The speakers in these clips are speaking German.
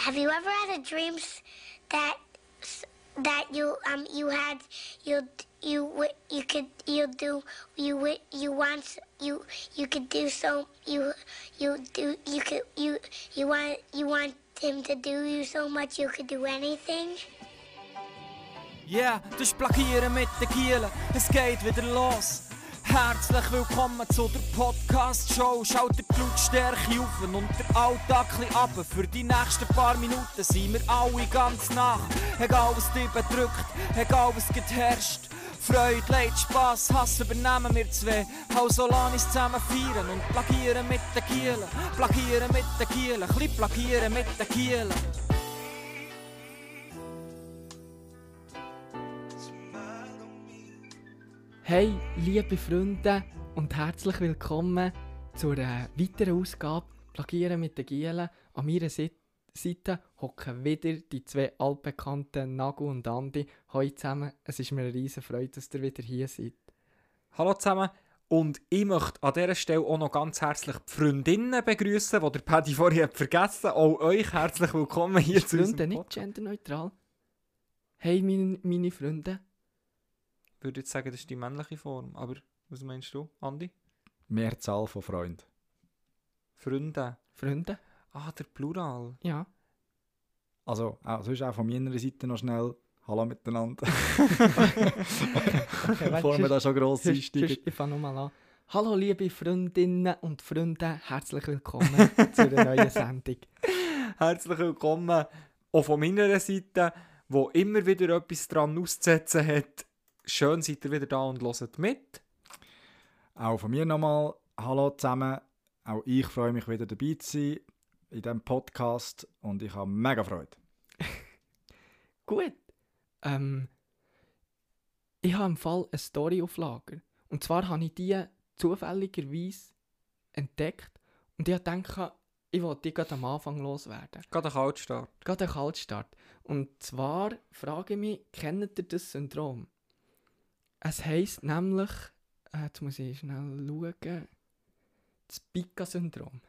have you ever had a dream that that you um you had you you you could you do you you want you you could do so you you do you could you you want you want him to do you so much you could do anything? Yeah, ist Plagieren mit den Kielen. Es geht wieder los. Herzlich willkommen zu der Podcast-Show. Schaut die Blutstärke auf und der Alltag ab. Für die nächsten paar Minuten sind wir alle ganz nach. Egal was dich bedrückt, egal was geht herrscht. Freude, Leid, Spass, Hass übernehmen wir zwei. Also lass uns zusammen feiern und plagieren mit den Kielen. Plagieren mit den Kielen, ein bisschen plagieren mit den Kielen. Hey, liebe Freunde und herzlich willkommen zu einer weiteren Ausgabe Plagieren mit den Gielen. An meiner Seite hocken wieder die zwei altbekannten Nagu und Andi. Hallo zusammen, es ist mir eine riesen Freude, dass ihr wieder hier seid. Hallo zusammen. Und ich möchte an dieser Stelle auch noch ganz herzlich die Freundinnen begrüßen, die der Paddy vorhin hat vergessen Auch euch herzlich willkommen hier Ist zu Freunde nicht genderneutral? Hey, meine, meine Freunde. Ich würde jetzt sagen, das ist die männliche Form. Aber was meinst du, Andi? Mehrzahl von Freunden. Freunde. Freunde? Ah, der Plural. Ja. Also, auch, sonst auch von meiner Seite noch schnell Hallo miteinander. Okay, Bevor wir da schon gross einsteigen. Ich fange nochmal an. Hallo liebe Freundinnen und Freunde, herzlich willkommen zu einer neuen Sendung. Herzlich willkommen auch von meiner Seite, wo immer wieder etwas dran auszusetzen hat. Schön seid ihr wieder da und hört mit. Auch von mir nochmal Hallo zusammen. Auch ich freue mich wieder dabei zu sein in diesem Podcast und ich habe mega Freude. Gut. Ähm, ich habe im Fall eine Story auf Lager. Und zwar habe ich die zufälligerweise entdeckt und ich habe gedacht, ich wollte die gerade am Anfang loswerden. Gerade ein Kaltstart. Gerade ein Kaltstart. Und zwar frage ich mich, kennt ihr das Syndrom? Es heisst nämlich, äh, jetzt muss ich schnell schauen, das Pika-Syndrom.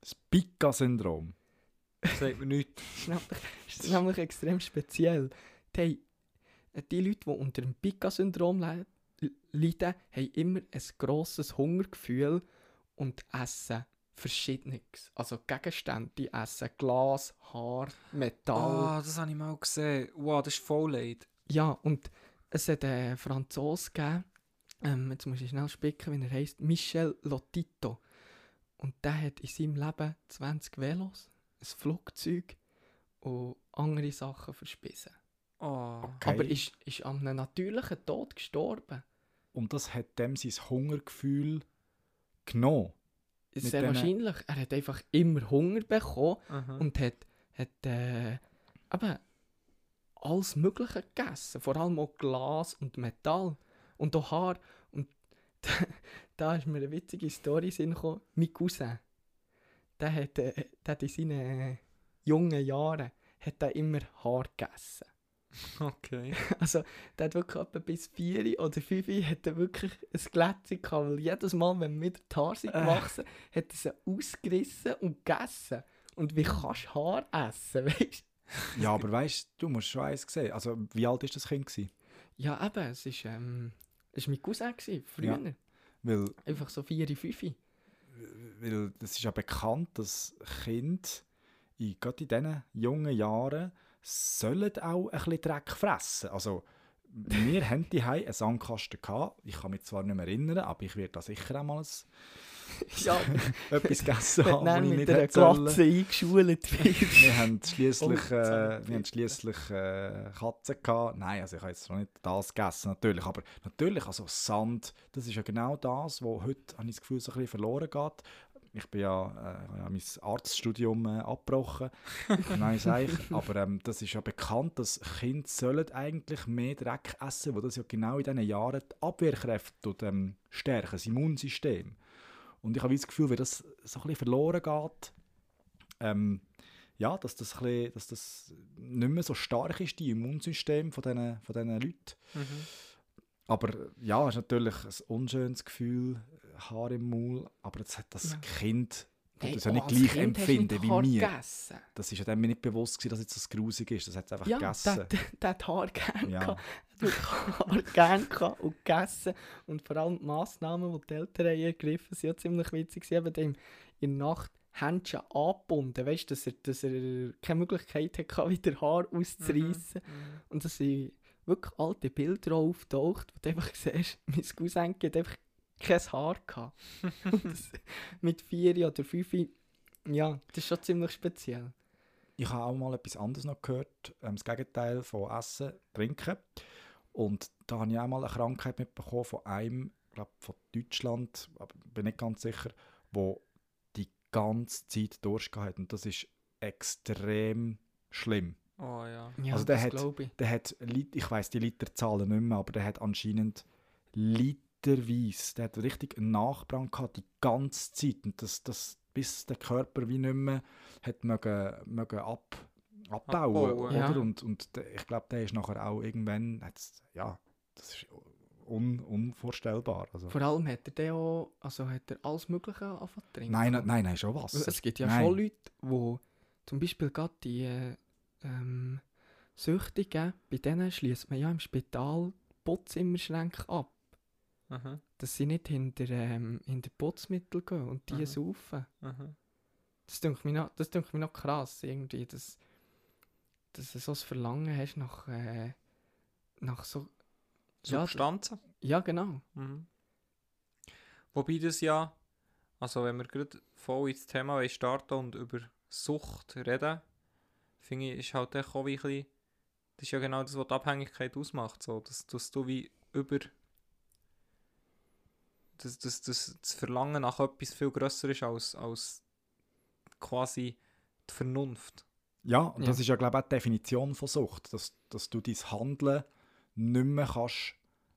Das Pika-Syndrom. Das sagt mir nichts. Das ist nämlich, extrem speziell. Die, die Leute, die unter dem Pika-Syndrom le- leiden, haben immer ein grosses Hungergefühl und essen Verschiedenes. Also Gegenstände, die essen Glas, Haar, Metall. Ah, das habe ich mal gesehen. Wow, das ist voll leid. Ja, und es hat einen Franzosen gegeben, ähm, jetzt muss ich schnell spicken, wie er heißt, Michel Lotito. Und der hat in seinem Leben 20 Velos, ein Flugzeug und andere Sachen verspissen. Oh. Okay. Aber ist, ist an einem natürlichen Tod gestorben. Und das hat dem sein Hungergefühl genommen. Sehr wahrscheinlich. Er hat einfach immer Hunger bekommen Aha. und hat, hat äh, eben alles Mögliche gegessen. Vor allem auch Glas und Metall und auch Haar. Und da ist mir eine witzige Story gekommen. Mein Cousin, der hat, äh, der hat in seinen äh, jungen Jahren hat er immer Haar gegessen. Okay. Also, der hat wirklich etwa bis 4 oder 5 hat er wirklich ein Glätzchen gehabt, weil jedes Mal, wenn mir die Haare sind Äh. gewachsen, hat er sie ausgerissen und gegessen. Und wie kannst du Haar essen, weißt Ja, aber weißt du, du musst schon eins sehen. Also, wie alt ist das Kind? Gewesen? Ja, eben, es ist, ähm, es war mein Cousin, gewesen, früher. Ja. Weil Einfach so 4, 5. weil es ist ja bekannt, dass Kinder in, gerade in diesen jungen Jahren sollen auch ein bisschen Dreck fressen. Also, wir hatten die einen Sandkasten. Gehabt. Ich kann mich zwar nicht mehr erinnern, aber ich werde da sicher auch mal ein, Ja, etwas gegessen haben, ich mit nicht einer. Glatze eingeschult wirst. Wir haben schliesslich, Oh, äh, wir haben schliesslich äh, Katzen gehabt. Nein, also ich habe jetzt noch nicht das gegessen, natürlich. Aber natürlich, also Sand, das ist ja genau das, was heute, habe ich das Gefühl, so ein bisschen verloren geht. Ich bin ja, äh, habe ja mein Arztstudium äh, abgebrochen. Nein, sage ich. Aber ähm, das ist ja bekannt, dass Kinder sollen eigentlich mehr Dreck essen, weil das ja genau in diesen Jahren die Abwehrkräfte ähm, stärken, das Immunsystem. Und ich habe das Gefühl, wenn das so ein bisschen verloren geht, ähm, ja, dass das, ein bisschen, dass das nicht mehr so stark ist, die Immunsystem von diesen, von diesen Leuten. Mhm. Aber ja, es ist natürlich ein unschönes Gefühl, Haar im Maul, aber jetzt hat das Ja. Kind Hey, es ja nicht oh, als gleich Kind empfinden nicht wie mir. Gegessen. Das ist ja dem mir nicht bewusst gewesen, dass jetzt das grusig ist. Das hat es einfach Ja, gegessen. der, der, hat Haar gerne Ja. Haar gehabt und gegessen. Und vor allem die Massnahmen, die die Eltern haben ergriffen sind ja ziemlich witzig. Sie haben ihm in der Nacht Händchen angebunden, weißt du, dass er, dass er keine Möglichkeit hatte, wieder Haar auszureißen. Mhm. Und das sind wirklich alte Bilder auch auftaucht, wo du einfach siehst, mein Cousin hat einfach kein Haar gehabt. Das, mit vier oder fünf, ja, das ist schon ziemlich speziell. Ich habe auch mal etwas anderes noch gehört, ähm, das Gegenteil von Essen, Trinken. Und da habe ich auch mal eine Krankheit mitbekommen von einem, ich glaube von Deutschland, aber bin nicht ganz sicher, wo die ganze Zeit Durst hat. Und das ist extrem schlimm. Oh ja. Ja, Also der das hat-. Der hat, ich weiß die Literzahlen nicht mehr, aber der hat anscheinend literweise, der hat richtig einen Nachbrand gehabt die ganze Zeit. Und das, das, bis der Körper wie nicht mehr hat mögen, mögen ab, abbauen. Abbauen, oder? ja. Und, und der, ich glaube, der ist nachher auch irgendwann, ja, das ist un, unvorstellbar. Also, Vor allem hat er dann auch, also hat er alles Mögliche angefangen zu trinken. nein, nein, nein, schon was. Es gibt ja Nein. schon Leute, die zum Beispiel gerade die äh, ähm, Süchtigen, bei denen schließt man ja im Spital Putzzimmerschränke ab. Mhm. Dass sie nicht hinter, ähm, hinter Putzmittel gehen und die Mhm. saufen. Mhm. Das denke mich noch, das dünkt mich noch krass, irgendwie, dass, dass du so das Verlangen hast nach, äh, nach so... Ja, Substanzen. Ja, genau. Mhm. Wobei das ja, also wenn wir gerade voll ins Thema starten und über Sucht reden, finde ich, ist halt auch wie ein bisschen, das ist ja genau das, was die Abhängigkeit ausmacht, so, dass, dass du wie über das, das, das, das Verlangen nach etwas viel grösser ist als, als quasi die Vernunft. Ja, und das Ja. ist ja, glaube ich, auch die Definition von Sucht, dass, dass du dein Handeln nicht mehr kannst,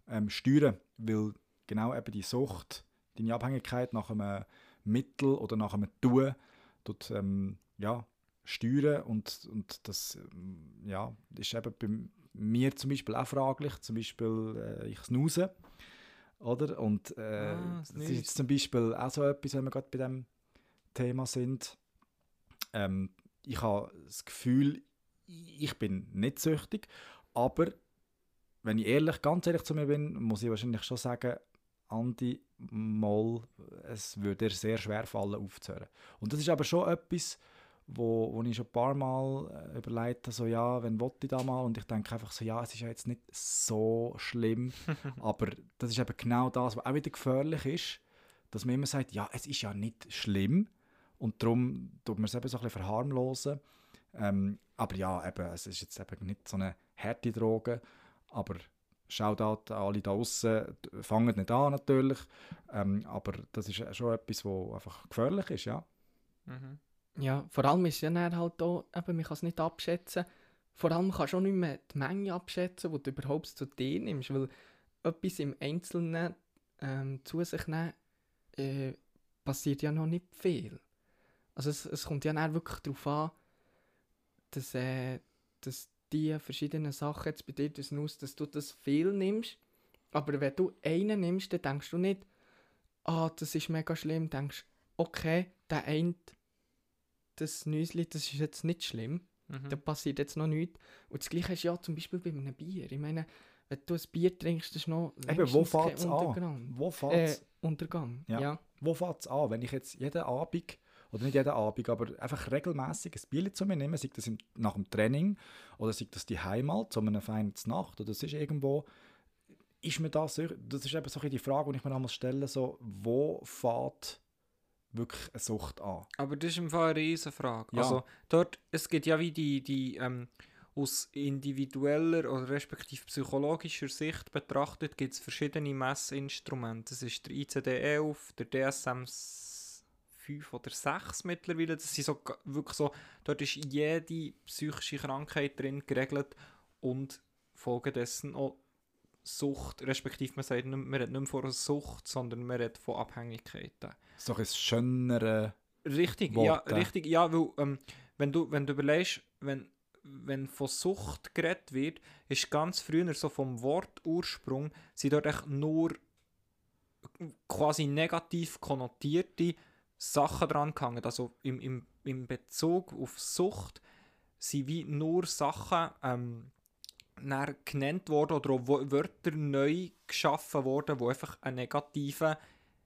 ähm, steuern weil genau eben die Sucht, deine Abhängigkeit nach einem Mittel oder nach einem Tun, tut, ähm, ja, steuern und, und das ähm, ja, ist eben bei mir zum Beispiel auch fraglich, zum Beispiel äh, ich snooze, oder? Und äh, Ah, das ist Snooze. jetzt zum Beispiel auch so etwas, wenn wir gerade bei dem Thema sind, ähm, ich habe das Gefühl, ich bin nicht süchtig, aber wenn ich ehrlich, ganz ehrlich zu mir bin, muss ich wahrscheinlich schon sagen, Andi, mal, es würde dir sehr schwer fallen, aufzuhören. Und das ist aber schon etwas, wo, wo ich schon ein paar Mal äh, überlegt habe, so, ja, wenn wollte ich da mal? Und ich denke einfach so, ja, es ist ja jetzt nicht so schlimm, aber das ist eben genau das, was auch wieder gefährlich ist, dass man immer sagt, ja, es ist ja nicht schlimm, und darum tut man es eben so ein bisschen verharmlosen. Ähm, aber ja, eben, es ist jetzt eben nicht so eine harte Droge. Aber schaut an alle da draußen, fangen nicht an natürlich. Ähm, aber das ist schon etwas, was einfach gefährlich ist, ja. Mhm. Ja, vor allem ist es ja halt auch, eben, man kann es nicht abschätzen. Vor allem kannst du auch nicht mehr die Menge abschätzen, die du überhaupt zu dir nimmst, weil etwas im Einzelnen ähm, zu sich nehmen, äh, passiert ja noch nicht viel. Also es, es kommt ja dann wirklich darauf an, dass, äh, dass die verschiedenen Sachen jetzt bei dir das Nuss, dass du das viel nimmst, aber wenn du einen nimmst, dann denkst du nicht, ah, das ist mega schlimm, denkst, okay, der eine das Nüsli, das ist jetzt nicht schlimm, Mhm. da passiert jetzt noch nichts. Und das gleiche ist ja zum Beispiel bei einem Bier. Ich meine, wenn du ein Bier trinkst, das ist noch Eben, wo es an? Wo fängt Äh, es Untergang, Ja. ja. wo fängt's an? Wenn ich jetzt jeden Abend, oder nicht jeden Abend, aber einfach regelmäßig ein Bier zu mir nehme, sei das im, nach dem Training oder sei das die Heimat, zu einer feinen Nacht oder es ist irgendwo, ist mir das, so- das ist eben so die Frage, die ich mir einmal stelle, so, wo fährt wirklich eine Sucht an? Aber das ist im Fall eine Riesenfrage. Ja. Also dort, es gibt ja wie die, die ähm, aus individueller oder respektive psychologischer Sicht betrachtet, gibt es verschiedene Messinstrumente. Das ist der ICD-11, der DSM 5 oder 6 mittlerweile. Das sind so wirklich so, dort ist jede psychische Krankheit drin geregelt und folgedessen auch Sucht, respektive man sagt, man redet nicht mehr von einer Sucht, sondern man redet von Abhängigkeiten. So ein schönere, Richtig, Worte. ja, richtig, ja, weil ähm, wenn du, wenn du überlegst, wenn, wenn von Sucht geredet wird, ist ganz früher so vom Wortursprung, sind dort echt nur quasi negativ konnotierte Sachen dran gehangen. Also im, im, im Bezug auf Sucht sind wie nur Sachen ähm, genannt worden oder auch Wörter neu geschaffen worden, die einfach einen negativen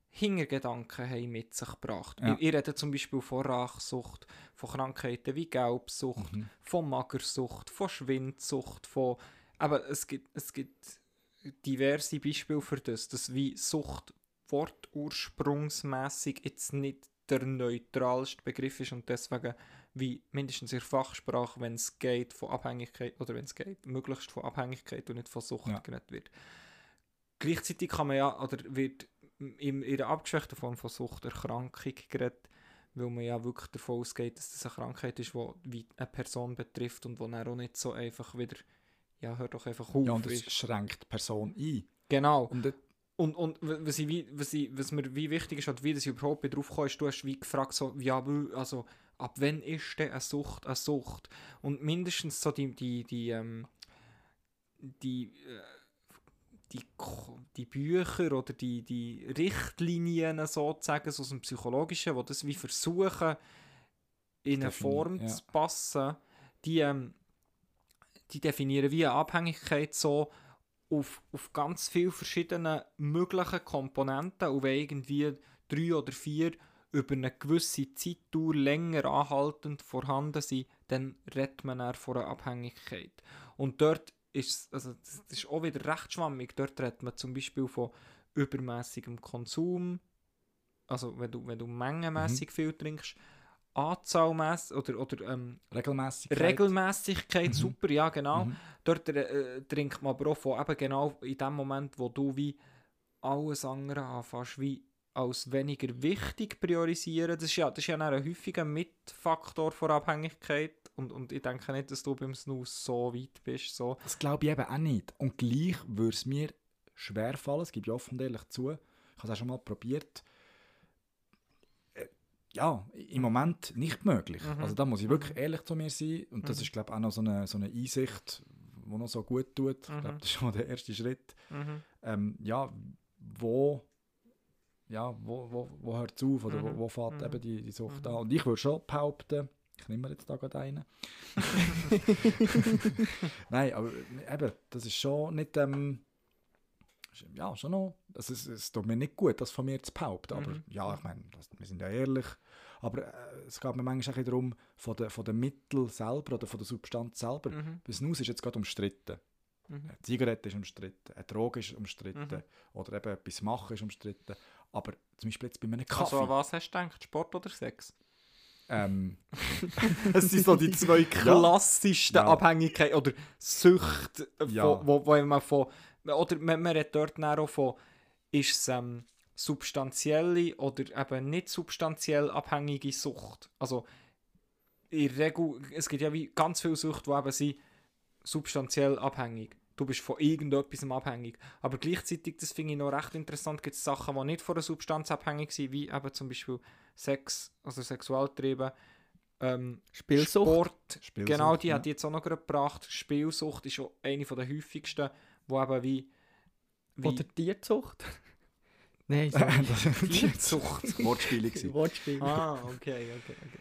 Hintergedanken haben mit sich gebracht. Ja. Ich, ich rede zum Beispiel von Rachsucht, von Krankheiten wie Gelbsucht, Mhm. von Magersucht, von Schwindsucht, von... Aber es gibt, es gibt diverse Beispiele für das, dass wie Sucht wortursprungsmässig jetzt nicht der neutralste Begriff ist und deswegen wie mindestens in der Fachsprache, wenn es geht von Abhängigkeit oder wenn es geht, möglichst von Abhängigkeit und nicht von Sucht Ja. geredet wird. Gleichzeitig kann man ja, oder wird in, in der abgeschwächten Form von Suchterkrankung geredet, weil man ja wirklich davon ausgeht, dass das eine Krankheit ist, die eine Person betrifft und wo dann auch nicht so einfach wieder, ja, hört doch einfach auf. Ja, und das ist. schränkt die Person ein. Genau. Und Und, und was, ich, wie- was, ich, was mir wie wichtig ist, oder wie das ich überhaupt drauf ist, du hast wie gefragt, so, ja, also, ab wann ist denn eine Sucht eine Sucht? Und mindestens so die, die, die, ähm, die, äh, die, die Bücher oder die, die Richtlinien sozusagen so aus dem Psychologischen, die das wie versuchen, in eine Form ja. zu passen, die, ähm, die definieren wie eine Abhängigkeit so auf, auf ganz viele verschiedene mögliche Komponenten und wenn irgendwie drei oder vier über eine gewisse Zeitdauer länger anhaltend vorhanden sind, dann redet man eher von einer Abhängigkeit. Und dort ist es- also das ist auch wieder recht schwammig, dort redet man zum Beispiel von übermäßigem Konsum, also wenn du, wenn du mengenmäßig viel trinkst, Anzahlmässig oder, oder ähm, Regelmäßigkeit. Regelmäßigkeit, Mhm. super, ja genau. Mhm. Dort äh, trinkt man aber auch von, eben genau in dem Moment, wo du wie alles andere anfängst, wie als weniger wichtig priorisieren. Das ist ja, das ist ja ein häufiger Mitfaktor von Abhängigkeit und, und ich denke nicht, dass du beim Snooze so weit bist. So. Das glaube ich eben auch nicht. Und gleich würde es mir schwerfallen, das gebe ich offen und ehrlich zu. Ich habe es auch schon mal probiert. Ja, im Moment nicht möglich. Mhm. Also da muss ich wirklich ehrlich zu mir sein. Und das Mhm. ist, glaube ich, auch noch so eine, so eine Einsicht, die noch so gut tut. Ich Mhm. glaube, das ist schon der erste Schritt. Mhm. Ähm, ja, wo, ja, wo, wo, wo hört es auf oder Mhm. wo, wo fängt Mhm. eben die, die Sucht Mhm. an? Und ich würde schon behaupten, ich nehme jetzt da gerade einen. Nein, aber eben, das ist schon nicht, ähm, ja, schon noch, also es, es tut mir nicht gut, das von mir zu behaupten, aber Mhm. ja, ich meine, das- wir sind ja ehrlich, aber äh, es geht mir manchmal bisschen darum, von den von den Mitteln selber oder von der Substanz selber, Mhm. das Snus ist jetzt gerade umstritten. Mhm. Eine Zigarette ist umstritten, eine Droge ist umstritten Mhm. oder eben etwas machen ist umstritten. Aber zum Beispiel jetzt bei einem Kaffee. Also an was hast du gedacht? Sport oder Sex? ähm, Es sind so die zwei klassischsten Ja. Abhängigkeiten oder Süchte, äh, Ja. wo, wo, wo man von. Oder man, man redet dort auch von, ist es ähm, substanzielle oder eben nicht substanziell abhängige Sucht. Also in der Regel, es gibt ja wie ganz viele Süchte, die eben sind substanziell abhängig. Du bist von irgendetwas abhängig. Aber gleichzeitig, das finde ich noch recht interessant, gibt es Sachen, die nicht von einer Substanz abhängig sind, wie eben zum Beispiel Sex, also Sexualtriebe, ähm, Spielsucht. Sport, Spielsucht, genau, die ja. hat die jetzt auch noch gerade gebracht. Spielsucht ist auch eine der häufigsten, wo eben wie, wie Oder Tierzucht. Nein, so. Tierzucht. Wortspiele gewesen. Wortspiel. ah, okay, okay, okay.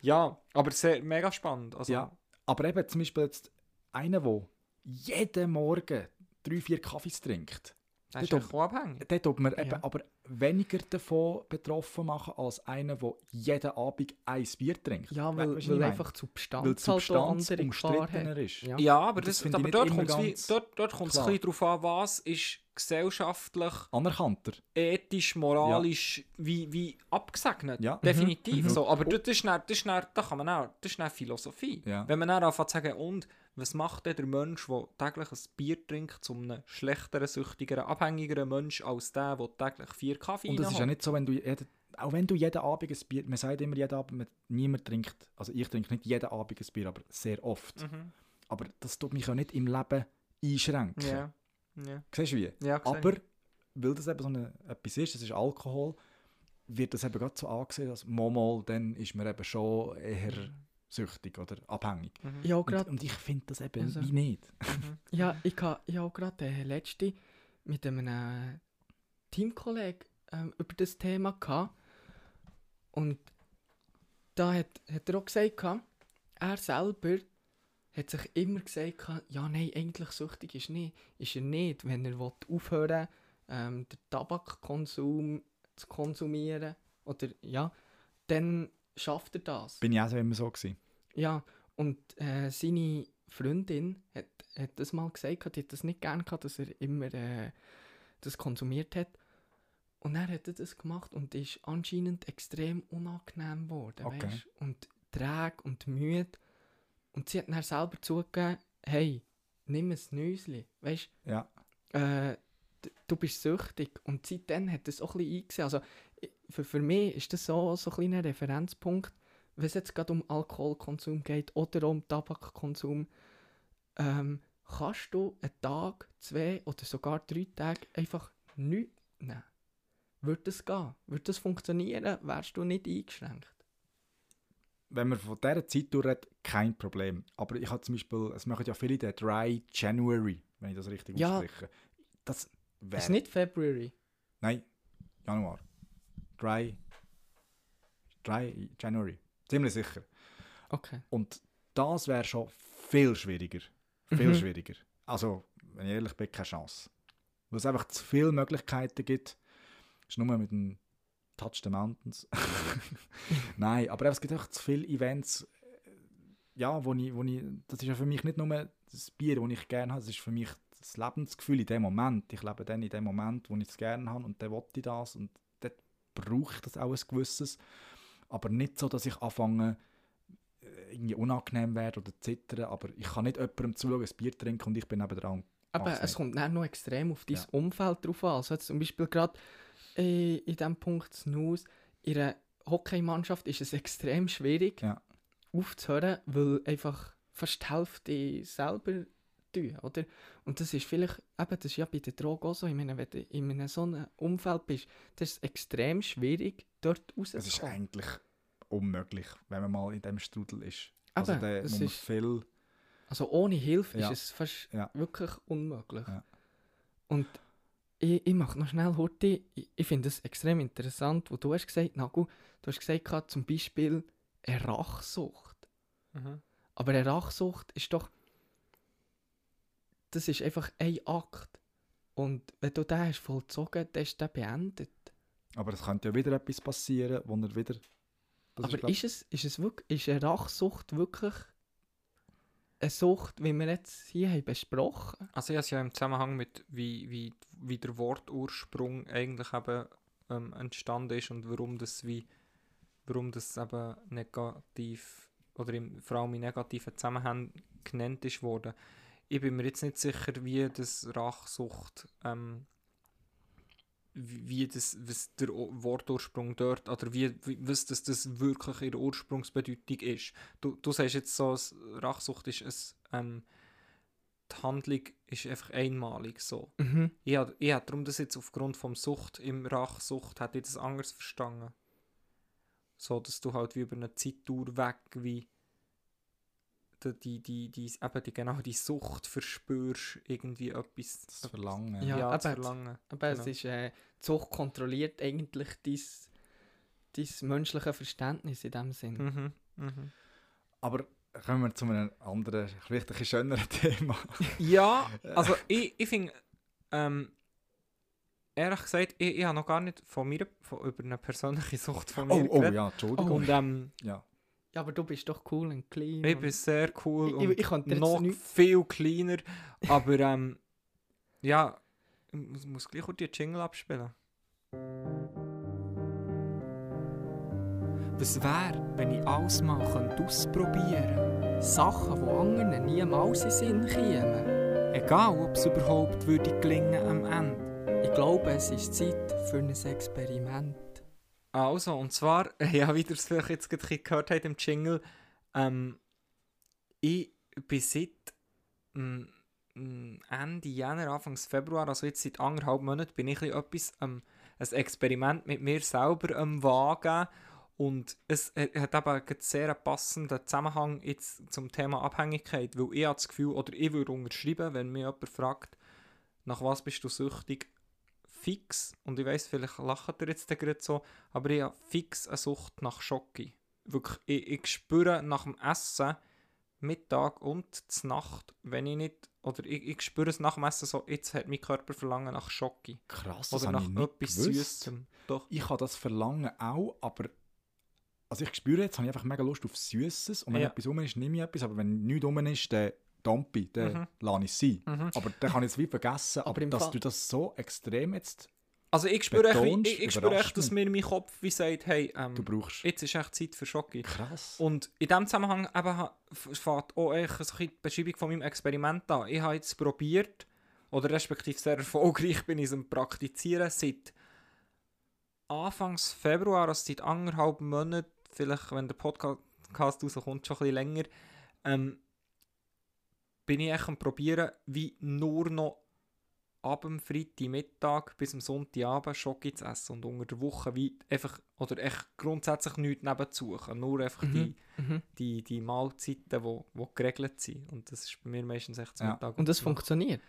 Ja, aber sehr, mega spannend. Also, Ja, aber eben zum Beispiel jetzt einer, der jeden Morgen drei, vier Kaffees trinkt, das ist doch- doch auch abhängig. der tut eben Ja. aber weniger davon betroffen machen, als einer, der jeden Abend ein Bier trinkt. Ja, We- weil, weil ich einfach die meine? weil die Substanz, halt Substanz umstrittener ist. Ja. Ja, aber, das das, aber dort kommt es dort, dort ein bisschen darauf an, was ist gesellschaftlich, Anerkannter. ethisch, moralisch wie, wie abgesegnet. Ja. Definitiv. Mhm. So. Aber das ist, dann, das, ist dann, da kann man auch, das ist dann Philosophie. Ja. Wenn man dann anfängt zu sagen, und was macht denn der Mensch, der täglich ein Bier trinkt, zu einem schlechteren, süchtigeren, abhängigeren Mensch als der, der täglich vier Kaffee Und es ist ja nicht so, wenn du jeden, auch wenn du jeden Abend ein Bier, man sagt immer jeden Abend, man, niemand trinkt, also ich trinke nicht jeden Abend ein Bier, aber sehr oft. Mhm. Aber das tut mich ja nicht im Leben einschränken. Ja. Ja. Siehst du wie? Ja. Aber, weil das eben so eine, etwas ist, das ist Alkohol, wird das eben gerade so angesehen, dass mal, dann ist man eben schon eher süchtig oder abhängig. Mhm. Ja, Und, gerade und ich finde das eben Also- wie nicht. Mhm. Ja, ich habe ha gerade äh, letzte mit einem äh, Teamkollegen ähm, über das Thema gehabt. Und da hat, hat er auch gesagt, gehabt, er selber hat sich immer gesagt, gehabt, ja nein, eigentlich süchtig ist, nicht, ist er nicht, wenn er will aufhören ähm, den Tabakkonsum zu konsumieren. Oder ja, dann schafft er das. Bin ich auch so immer so gewesen. Ja, und äh, seine Freundin hat, hat das mal gesagt, die hat das nicht gern gehabt, dass er immer äh, das konsumiert hat. Und er hat er das gemacht und ist anscheinend extrem unangenehm geworden, Okay. weisst? Und träge und müde. Und sie hat dann selber zugegeben, hey, nimm ein Nüsli, weißt Ja. äh, du bist süchtig. Und seitdem hat das auch ein bisschen eingesehen. Also, für, für mich ist das so, so ein kleiner Referenzpunkt, wenn es jetzt gerade um Alkoholkonsum geht oder um Tabakkonsum. Ähm, kannst du einen Tag, zwei oder sogar drei Tage einfach nichts nehmen? Würde das gehen? Würde das funktionieren? Wärst du nicht eingeschränkt? Wenn man von dieser Zeit durchredet, kein Problem. Aber ich habe zum Beispiel, es machen ja viele den Dry January, wenn ich das richtig Ja. ausspreche. Das Ist wäre... nicht February? Nein, Januar. Dry... Dry January. Ziemlich sicher. Okay. Und das wäre schon viel schwieriger. Viel Mhm. schwieriger. Also, wenn ich ehrlich bin, keine Chance. Weil es einfach zu viele Möglichkeiten gibt. Es ist nur mit dem Touch the Mountains. Nein, aber es gibt einfach zu viele Events, äh, ja, wo ich, wo ich, das ist ja für mich nicht nur das Bier, das ich gerne habe, das ist für mich das Lebensgefühl in dem Moment. Ich lebe dann in dem Moment, wo ich es gerne habe und dann will ich das und ich das auch ein gewisses. Aber nicht so, dass ich anfange, äh, irgendwie unangenehm werde oder zittern, aber ich kann nicht jemandem zuschauen, ein Bier trinken und ich bin nebenan. Aber Mach's es kommt dann noch extrem auf dein Ja. Umfeld drauf an. Also jetzt zum Beispiel gerade äh, in diesem Punkt Snooze, in einer Hockeymannschaft ist es extrem schwierig Ja. aufzuhören, weil einfach fast die Hälfte selber tun, oder? Und das ist vielleicht, eben, das ist ja bei der Droge auch so, ich meine, wenn du in einem so einem Umfeld bist, das ist extrem schwierig, dort Es ist rauszukommen. eigentlich unmöglich, wenn man mal in dem Strudel ist. Also Eben, da es muss man ist- viel... Also ohne Hilfe Ja. ist es fast Ja. wirklich unmöglich. Ja. Und ich, ich mache noch schnell heute, ich, ich finde es extrem interessant, wo du hast gesagt, Nagu, du hast gesagt, zum Beispiel eine Rachsucht. Mhm. Aber eine Rachsucht ist doch, das ist einfach ein Akt. Und wenn du den hast vollzogen, dann ist der beendet. Aber es könnte ja wieder etwas passieren, wo er wieder... Das Aber glaub- ist, es, ist es wirklich, ist eine Rachsucht wirklich eine Sucht, wie wir jetzt hier haben besprochen Also ich habe es ja im Zusammenhang mit wie, wie, wie der Wortursprung eigentlich eben ähm, entstanden ist und warum das wie warum das eben negativ oder im, vor allem in negativen Zusammenhängen genannt ist worden. Ich bin mir jetzt nicht sicher, wie das Rachsucht ähm, wie das was der Wortursprung dort oder wie, was das, das wirklich ihre Ursprungsbedeutung ist. Du, du sagst jetzt so, Rachsucht ist es ähm, die Handlung ist einfach einmalig so. Mhm. Ich habe ich hab darum das jetzt aufgrund vom Sucht im Rachsucht hätte ich das anders verstanden. So, dass du halt wie über eine Zeitdauer weg wie die, die, die, eben die, genau die Sucht verspürst, irgendwie etwas Das Verlangen. Ja, ja, zu eben. verlangen. Aber es Genau. ist, äh, die Sucht kontrolliert eigentlich dein, dein menschliche Verständnis in dem Sinn. Mhm, mhm. Aber kommen wir zu einem anderen, vielleicht ein bisschen schöneren Thema. Ja, also ich, ich finde, ähm, ehrlich gesagt, ich, ich habe noch gar nicht von mir, von, über eine persönliche Sucht von mir Oh, oh ja, Entschuldigung. Und ähm, Ja. Ja, aber du bist doch cool und clean. ich und- bin sehr cool Ich- und ich könnte jetzt noch nicht- viel kleiner, aber ähm, ja, ich muss, muss gleich kurz die Jingle abspielen. Was wäre, wenn ich alles mal könnte ausprobieren Sachen, die anderen niemals in Sinn kämen. Egal, ob es überhaupt würde gelingen am Ende. Ich glaube, es ist Zeit für ein Experiment. Also, und zwar, ja, wie ihr es vielleicht jetzt gerade gehört habt im Jingle, ähm, ich bin seit mm, Ende Jänner, Anfang Februar, also jetzt seit anderthalb Monaten, bin ich etwas, ähm, ein Experiment mit mir selber am Wagen. Und es hat eben einen sehr passenden Zusammenhang jetzt zum Thema Abhängigkeit, weil ich habe das Gefühl, oder ich würde unterschreiben, wenn mich jemand fragt, nach was bist du süchtig, fix, und ich weiss, vielleicht lacht ihr jetzt gerade so, aber ich habe fix eine Sucht nach Schoki. Wirklich, ich, ich spüre nach dem Essen, Mittag und zur Nacht, wenn ich nicht, oder ich, ich spüre es nach dem Essen so, jetzt hat mein Körper Verlangen nach Schoki. Krass, das Oder nach etwas. Süßem. Doch. Ich habe das Verlangen auch, aber also ich spüre jetzt, habe ich einfach mega Lust auf Süßes und wenn Ja. etwas rum ist, nehme ich etwas, aber wenn nichts rum ist, dann Dompi, dann Mhm. lasse ich es sein. Mhm. Aber dann kann ich es wie vergessen, aber, Aber dass Fall- du das so extrem jetzt Also ich spüre, echt, ich, ich spüre echt, dass mir mein Kopf wie sagt, hey, ähm, jetzt ist echt Zeit für Schoki. Krass. Und in diesem Zusammenhang eben ha- f- fängt auch echt die Beschreibung von meinem Experiment an. Ich habe jetzt probiert, oder respektive sehr erfolgreich bin ich am Praktizieren, seit Anfangs Februar, also seit anderthalb Monaten, vielleicht wenn der Podcast rauskommt, schon ein bisschen länger, ähm, bin ich echt am probieren, wie nur noch ab dem Freitagmittag bis am Sonntagabend Schoki zu essen und unter der Woche wie einfach, oder echt grundsätzlich nichts nebenzusuchen, nur einfach die, Mhm. die, die Mahlzeiten, die wo, wo geregelt sind. Und das ist bei mir meistens echt zum Ja. Mittag. Und das funktioniert.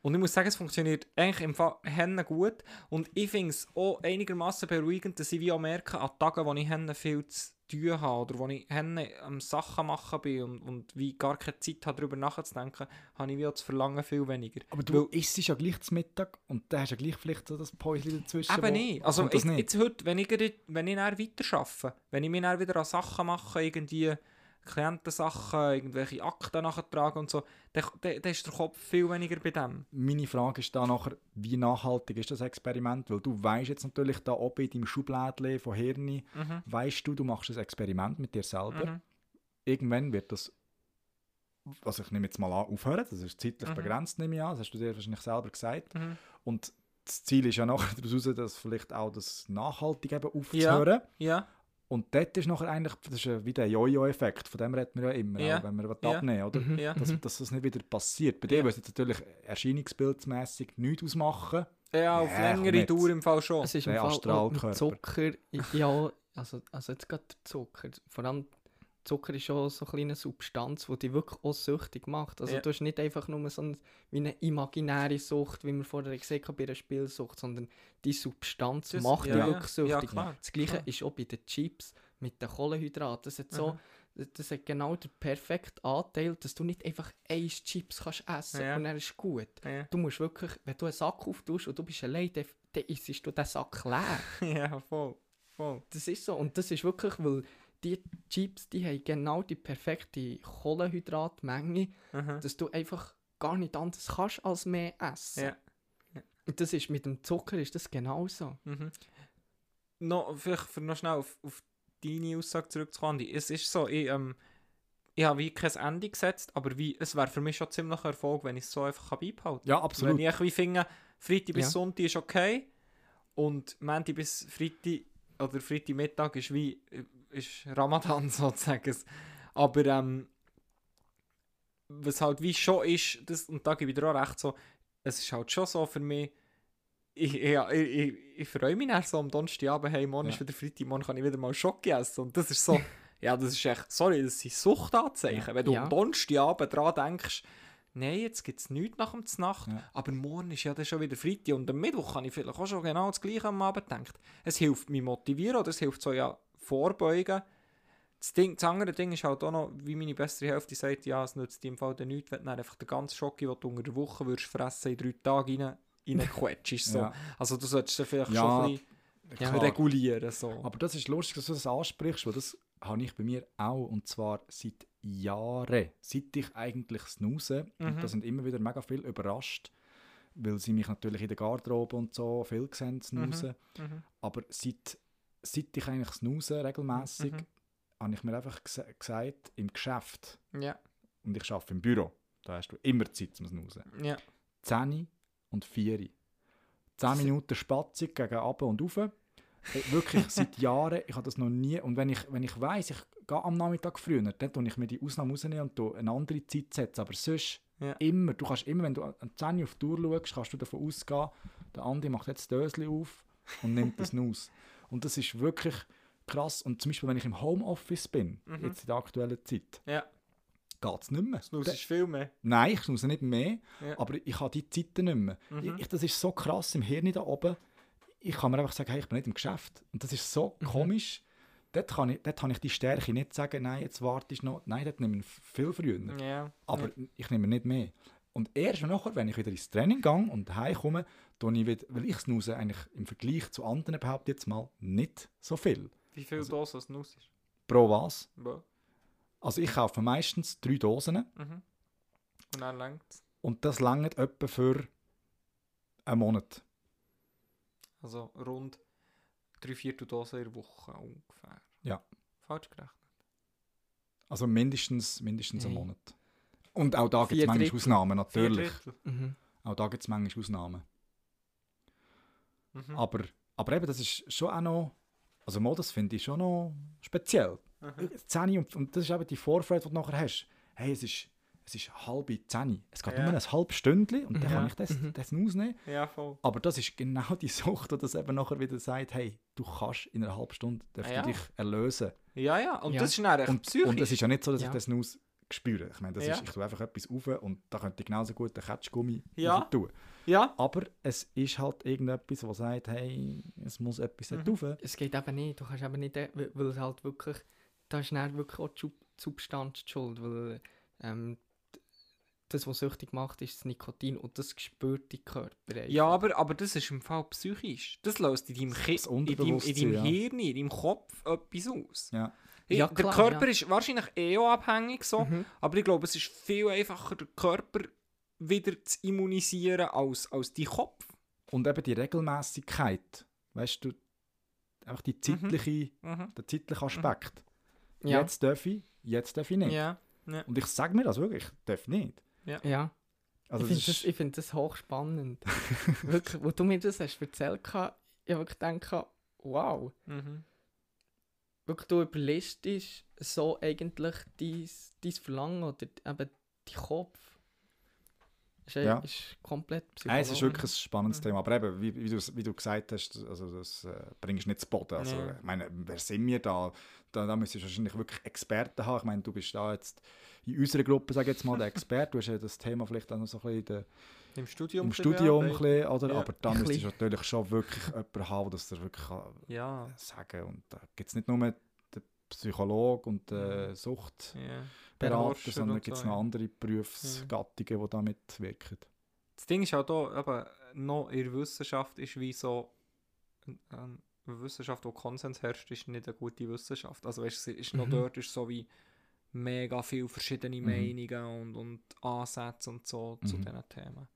Und ich muss sagen, es funktioniert eigentlich im Fall Hennen gut. Und ich finde es auch einigermaßen beruhigend, dass ich wie auch merke, an Tagen, wo ich Hennen viel zu tun habe oder wo ich Hennen am Sachen machen bin und, und wie gar keine Zeit habe, darüber nachzudenken, habe ich wie auch das Verlangen viel weniger. aber du Weil- isst ja gleich zu Mittag und dann hast du ja gleich vielleicht so das Päuschen dazwischen. Eben nicht. Also jetzt, nicht? jetzt heute, wenn ich, wenn ich dann weiter arbeite, wenn ich mich dann wieder an Sachen mache, irgendwie Klientensachen, irgendwelche Akten nachtragen und so, dann, dann, dann ist der Kopf viel weniger bei dem. Meine Frage ist da nachher, wie nachhaltig ist das Experiment? Weil du weißt jetzt natürlich da oben in deinem Schublädchen von Hirni, Mhm. weißt du, du machst ein Experiment mit dir selber. Mhm. Irgendwann wird das, also ich nehme jetzt mal an, aufhören. Das ist zeitlich Mhm. begrenzt, nehme ich an. Das hast du dir wahrscheinlich selber gesagt. Mhm. Und das Ziel ist ja nachher daraus, dass vielleicht auch das nachhaltig eben aufzuhören. Ja, Und dort ist nachher eigentlich, das ist wie der Jojo-Effekt, von dem reden wir ja immer, auch wenn wir was Ja. abnehmen, oder? Mhm. ja. Dass, dass das nicht wieder passiert. Bei dir Ja. würde es jetzt natürlich erscheinungsbildsmässig nichts ausmachen. Ja, auf Ja, längere. Dauer im Fall schon. Es ist im Der Fall Astralkörper. mit Zucker, ja, also, also jetzt gerade der Zucker, vor allem Zucker ist schon so eine kleine Substanz, die dich wirklich auch süchtig macht. Also Ja. du hast nicht einfach nur so ein, wie eine imaginäre Sucht, wie wir vorher gesehen haben bei einer Spielsucht, sondern die Substanz Das- macht ja, dich wirklich süchtig. Ja, klar, das gleiche klar. ist auch bei den Chips mit den Kohlenhydraten. Das hat, so, Mhm. das hat genau den perfekten Anteil, dass du nicht einfach ein Chips kannst essen Ja. und dann ist gut. Du musst wirklich, wenn du einen Sack auftust und du bist allein, dann, dann isst du den Sack leer. ja voll. voll. Das ist so. Und das ist wirklich, weil die Chips, die haben genau die perfekte Kohlenhydratmenge, Mhm. dass du einfach gar nicht anders kannst als mehr essen. Ja. Und das ist mit dem Zucker ist das genauso. Mhm. Noch, vielleicht für noch schnell auf, auf deine Aussage zurückzukommen. Es ist so, ich, ähm, ich habe wie kein Ende gesetzt, aber wie, es wäre für mich schon ziemlich ein Erfolg, wenn ich es so einfach beibehalten kann. Ja, absolut. Wenn ich wie finde, Freitag bis Ja. Sonntag ist okay und Montag bis Freitag oder Freitagmittag ist wie ist Ramadan sozusagen. Aber ähm, was halt wie schon ist, das, und da gebe ich dir auch recht, so, es ist halt schon so für mich, ich, ich, ich, ich, ich freue mich dann so am Donnerstagabend, hey, morgen Ja. ist wieder Freitag, morgen kann ich wieder mal Schoki essen. Und das ist so, ja, das ist echt, sorry, das sind Suchtanzeichen. Wenn du Ja. am Donnerstagabend dran denkst, nein, jetzt gibt es nichts nach dem Znacht, Ja. aber morgen ist ja dann schon wieder Freitag und am Mittwoch kann ich vielleicht auch schon genau das Gleiche am Abend denken. Es hilft mich motivieren oder es hilft so ja vorbeugen. Das, Ding, das andere Ding ist halt auch noch, wie meine bessere Hälfte sagt, ja, es nützt dir im Fall dann nichts, wenn du einfach den ganzen Schoki, den du unter der Woche würdest fressen, in drei Tagen rein, reinquetschst. So. Ja. Also du solltest dann vielleicht Ja, schon ein bisschen Klar. regulieren. So. Aber das ist lustig, dass du das ansprichst, weil das habe ich bei mir auch und zwar seit Jahren, seit ich eigentlich snooze Mhm. und da sind immer wieder mega viel überrascht, weil sie mich natürlich in der Garderobe und so viel sehen snoozen, Mhm. aber seit, seit ich eigentlich snooze regelmäßig, Mhm. habe ich mir einfach ges gesagt, im Geschäft Ja, und ich arbeite im Büro, da hast du immer Zeit zum snoozen. ja. 10 und 4. 10 Minuten Spatzig gegen ab und rauf. Äh, Wirklich seit Jahren, ich habe das noch nie. Und wenn ich, wenn ich weiss, ich gehe am Nachmittag früher, dann tue ich mir die Ausnahme rausnehmen und tue eine andere Zeit setzen. Aber sonst Ja. immer, du kannst immer, wenn du an 10 Uhr auf die Uhr schaust, kannst du davon ausgehen, der Andi macht jetzt das Döschen auf und nimmt das aus. Und das ist wirklich krass. Und zum Beispiel, wenn ich im Homeoffice bin, Mhm. jetzt in der aktuellen Zeit, Ja. geht es nicht mehr. Das Da- ist viel mehr. Nein, ich snooze nicht mehr, Ja. aber ich habe die Zeiten nicht mehr. Mhm. Ich, das ist so krass im Hirn da oben. Ich kann mir einfach sagen, hey, ich bin nicht im Geschäft. Und das ist so komisch. Dort kann, ich, dort kann ich die Stärke nicht sagen, nein, jetzt warte ich noch. Nein, dort nehme ich viel früher. Ja. Aber ich nehme nicht mehr. Und erst nachher, wenn ich wieder ins Training gehe und heimkomme, tue ich wieder, weil ich snooze eigentlich im Vergleich zu anderen behaupte jetzt mal nicht so viel. Wie viel Also- Dosen Nuss ist? Pro was? Boah. Also ich kaufe meistens drei Dosen Mhm. Und dann längt es. und das langt etwa für einen Monat. Also rund drei Viertel Dosen in der Woche ungefähr. Ja. Falsch gerechnet. Also mindestens, mindestens einen Hey. Monat. Und auch da gibt es manchmal Drittel. Ausnahmen, natürlich. Mhm. Auch da gibt es manchmal Ausnahmen. Mhm. Aber, aber eben, das ist schon auch noch, also mal, das finde ich schon noch speziell. Mhm. Zehn und, und das ist eben die Vorfreude, die du nachher hast. Hey, es ist, es ist halbe Zehn. Es geht Ja. nur ein halbes Stündchen und dann Ja. kann ich das, Mhm. das ausnehmen. Ja, voll. Aber das ist genau die Sucht, die das eben nachher wieder sagt, hey, du kannst in einer halben Stunde darfst Ah, ja. du dich erlösen. Ja, ja. Und Ja. das ist dann echt Und, psychisch. und es ist ja nicht so, dass Ja. ich das Nuss spüre. Ich meine, das Ja. ist, ich tue einfach etwas auf und da könnte ich genauso gut einen Ketschgummi Ja. tun. ja. Aber es ist halt irgendetwas, das sagt, hey, es muss etwas Mhm. rauf. Es geht eben nicht. Du kannst eben nicht, äh, weil es halt wirklich, da ist dann wirklich auch die Substanz die schuld, weil ähm, das, was süchtig macht, ist das Nikotin und das spürt die Körper. Ja, aber, aber das ist im Fall psychisch. Das löst in deinem, Ki Das in deinem, in deinem ja. Hirn, in deinem Kopf etwas aus. Ja. Ja, der klar, Körper ja. ist wahrscheinlich eh auch abhängig so, Mhm. aber ich glaube, es ist viel einfacher, den Körper wieder zu immunisieren als, als die Kopf. Und eben die Regelmäßigkeit, weißt du, einfach die zeitliche, Mhm. der zeitliche Aspekt. Ja. Jetzt darf ich, jetzt darf ich nicht. Ja. ja. Und ich sage mir das wirklich, ich darf nicht. ja. Also ich finde das, ist, find das hochspannend. wirklich, wo du mir das hast erzählt hast, ich habe wirklich gedacht, wow, Mhm. Wirklich du überlegst dich so eigentlich dein, dein Verlangen oder eben dein Kopf. Ist, ja. Ja. ist komplett Nein, es ist wirklich ein psychologisch. spannendes Mhm. Thema. Aber eben, wie, wie, du, wie du gesagt hast, also das äh, bringst du nicht zu Boden. Also, Ja. ich meine, wer sind wir da? Da, da müsstest du wahrscheinlich wirklich Experten haben. Ich meine, du bist da jetzt in unserer Gruppe, sage ich jetzt mal, der Experte. Du hast ja das Thema vielleicht auch noch so ein bisschen in der, Im Studium. im Studium, ein bisschen, oder? Ja. aber da Ein müsstest du natürlich schon wirklich jemanden haben, der das wirklich kann Ja. sagen Und da gibt es nicht nur den Psychologe und den. Suchtberater, ja. Sondern gibt es noch andere Berufsgattungen, die da mitwirken. Das Ding ist auch da, eben, noch in der Wissenschaft ist wie so, eine Wissenschaft, wo Konsens herrscht, ist nicht eine gute Wissenschaft. Also weißt, ist noch Mhm. dort ist so wie mega viele verschiedene Mhm. Meinungen und, und Ansätze und so zu Mhm. diesen Themen.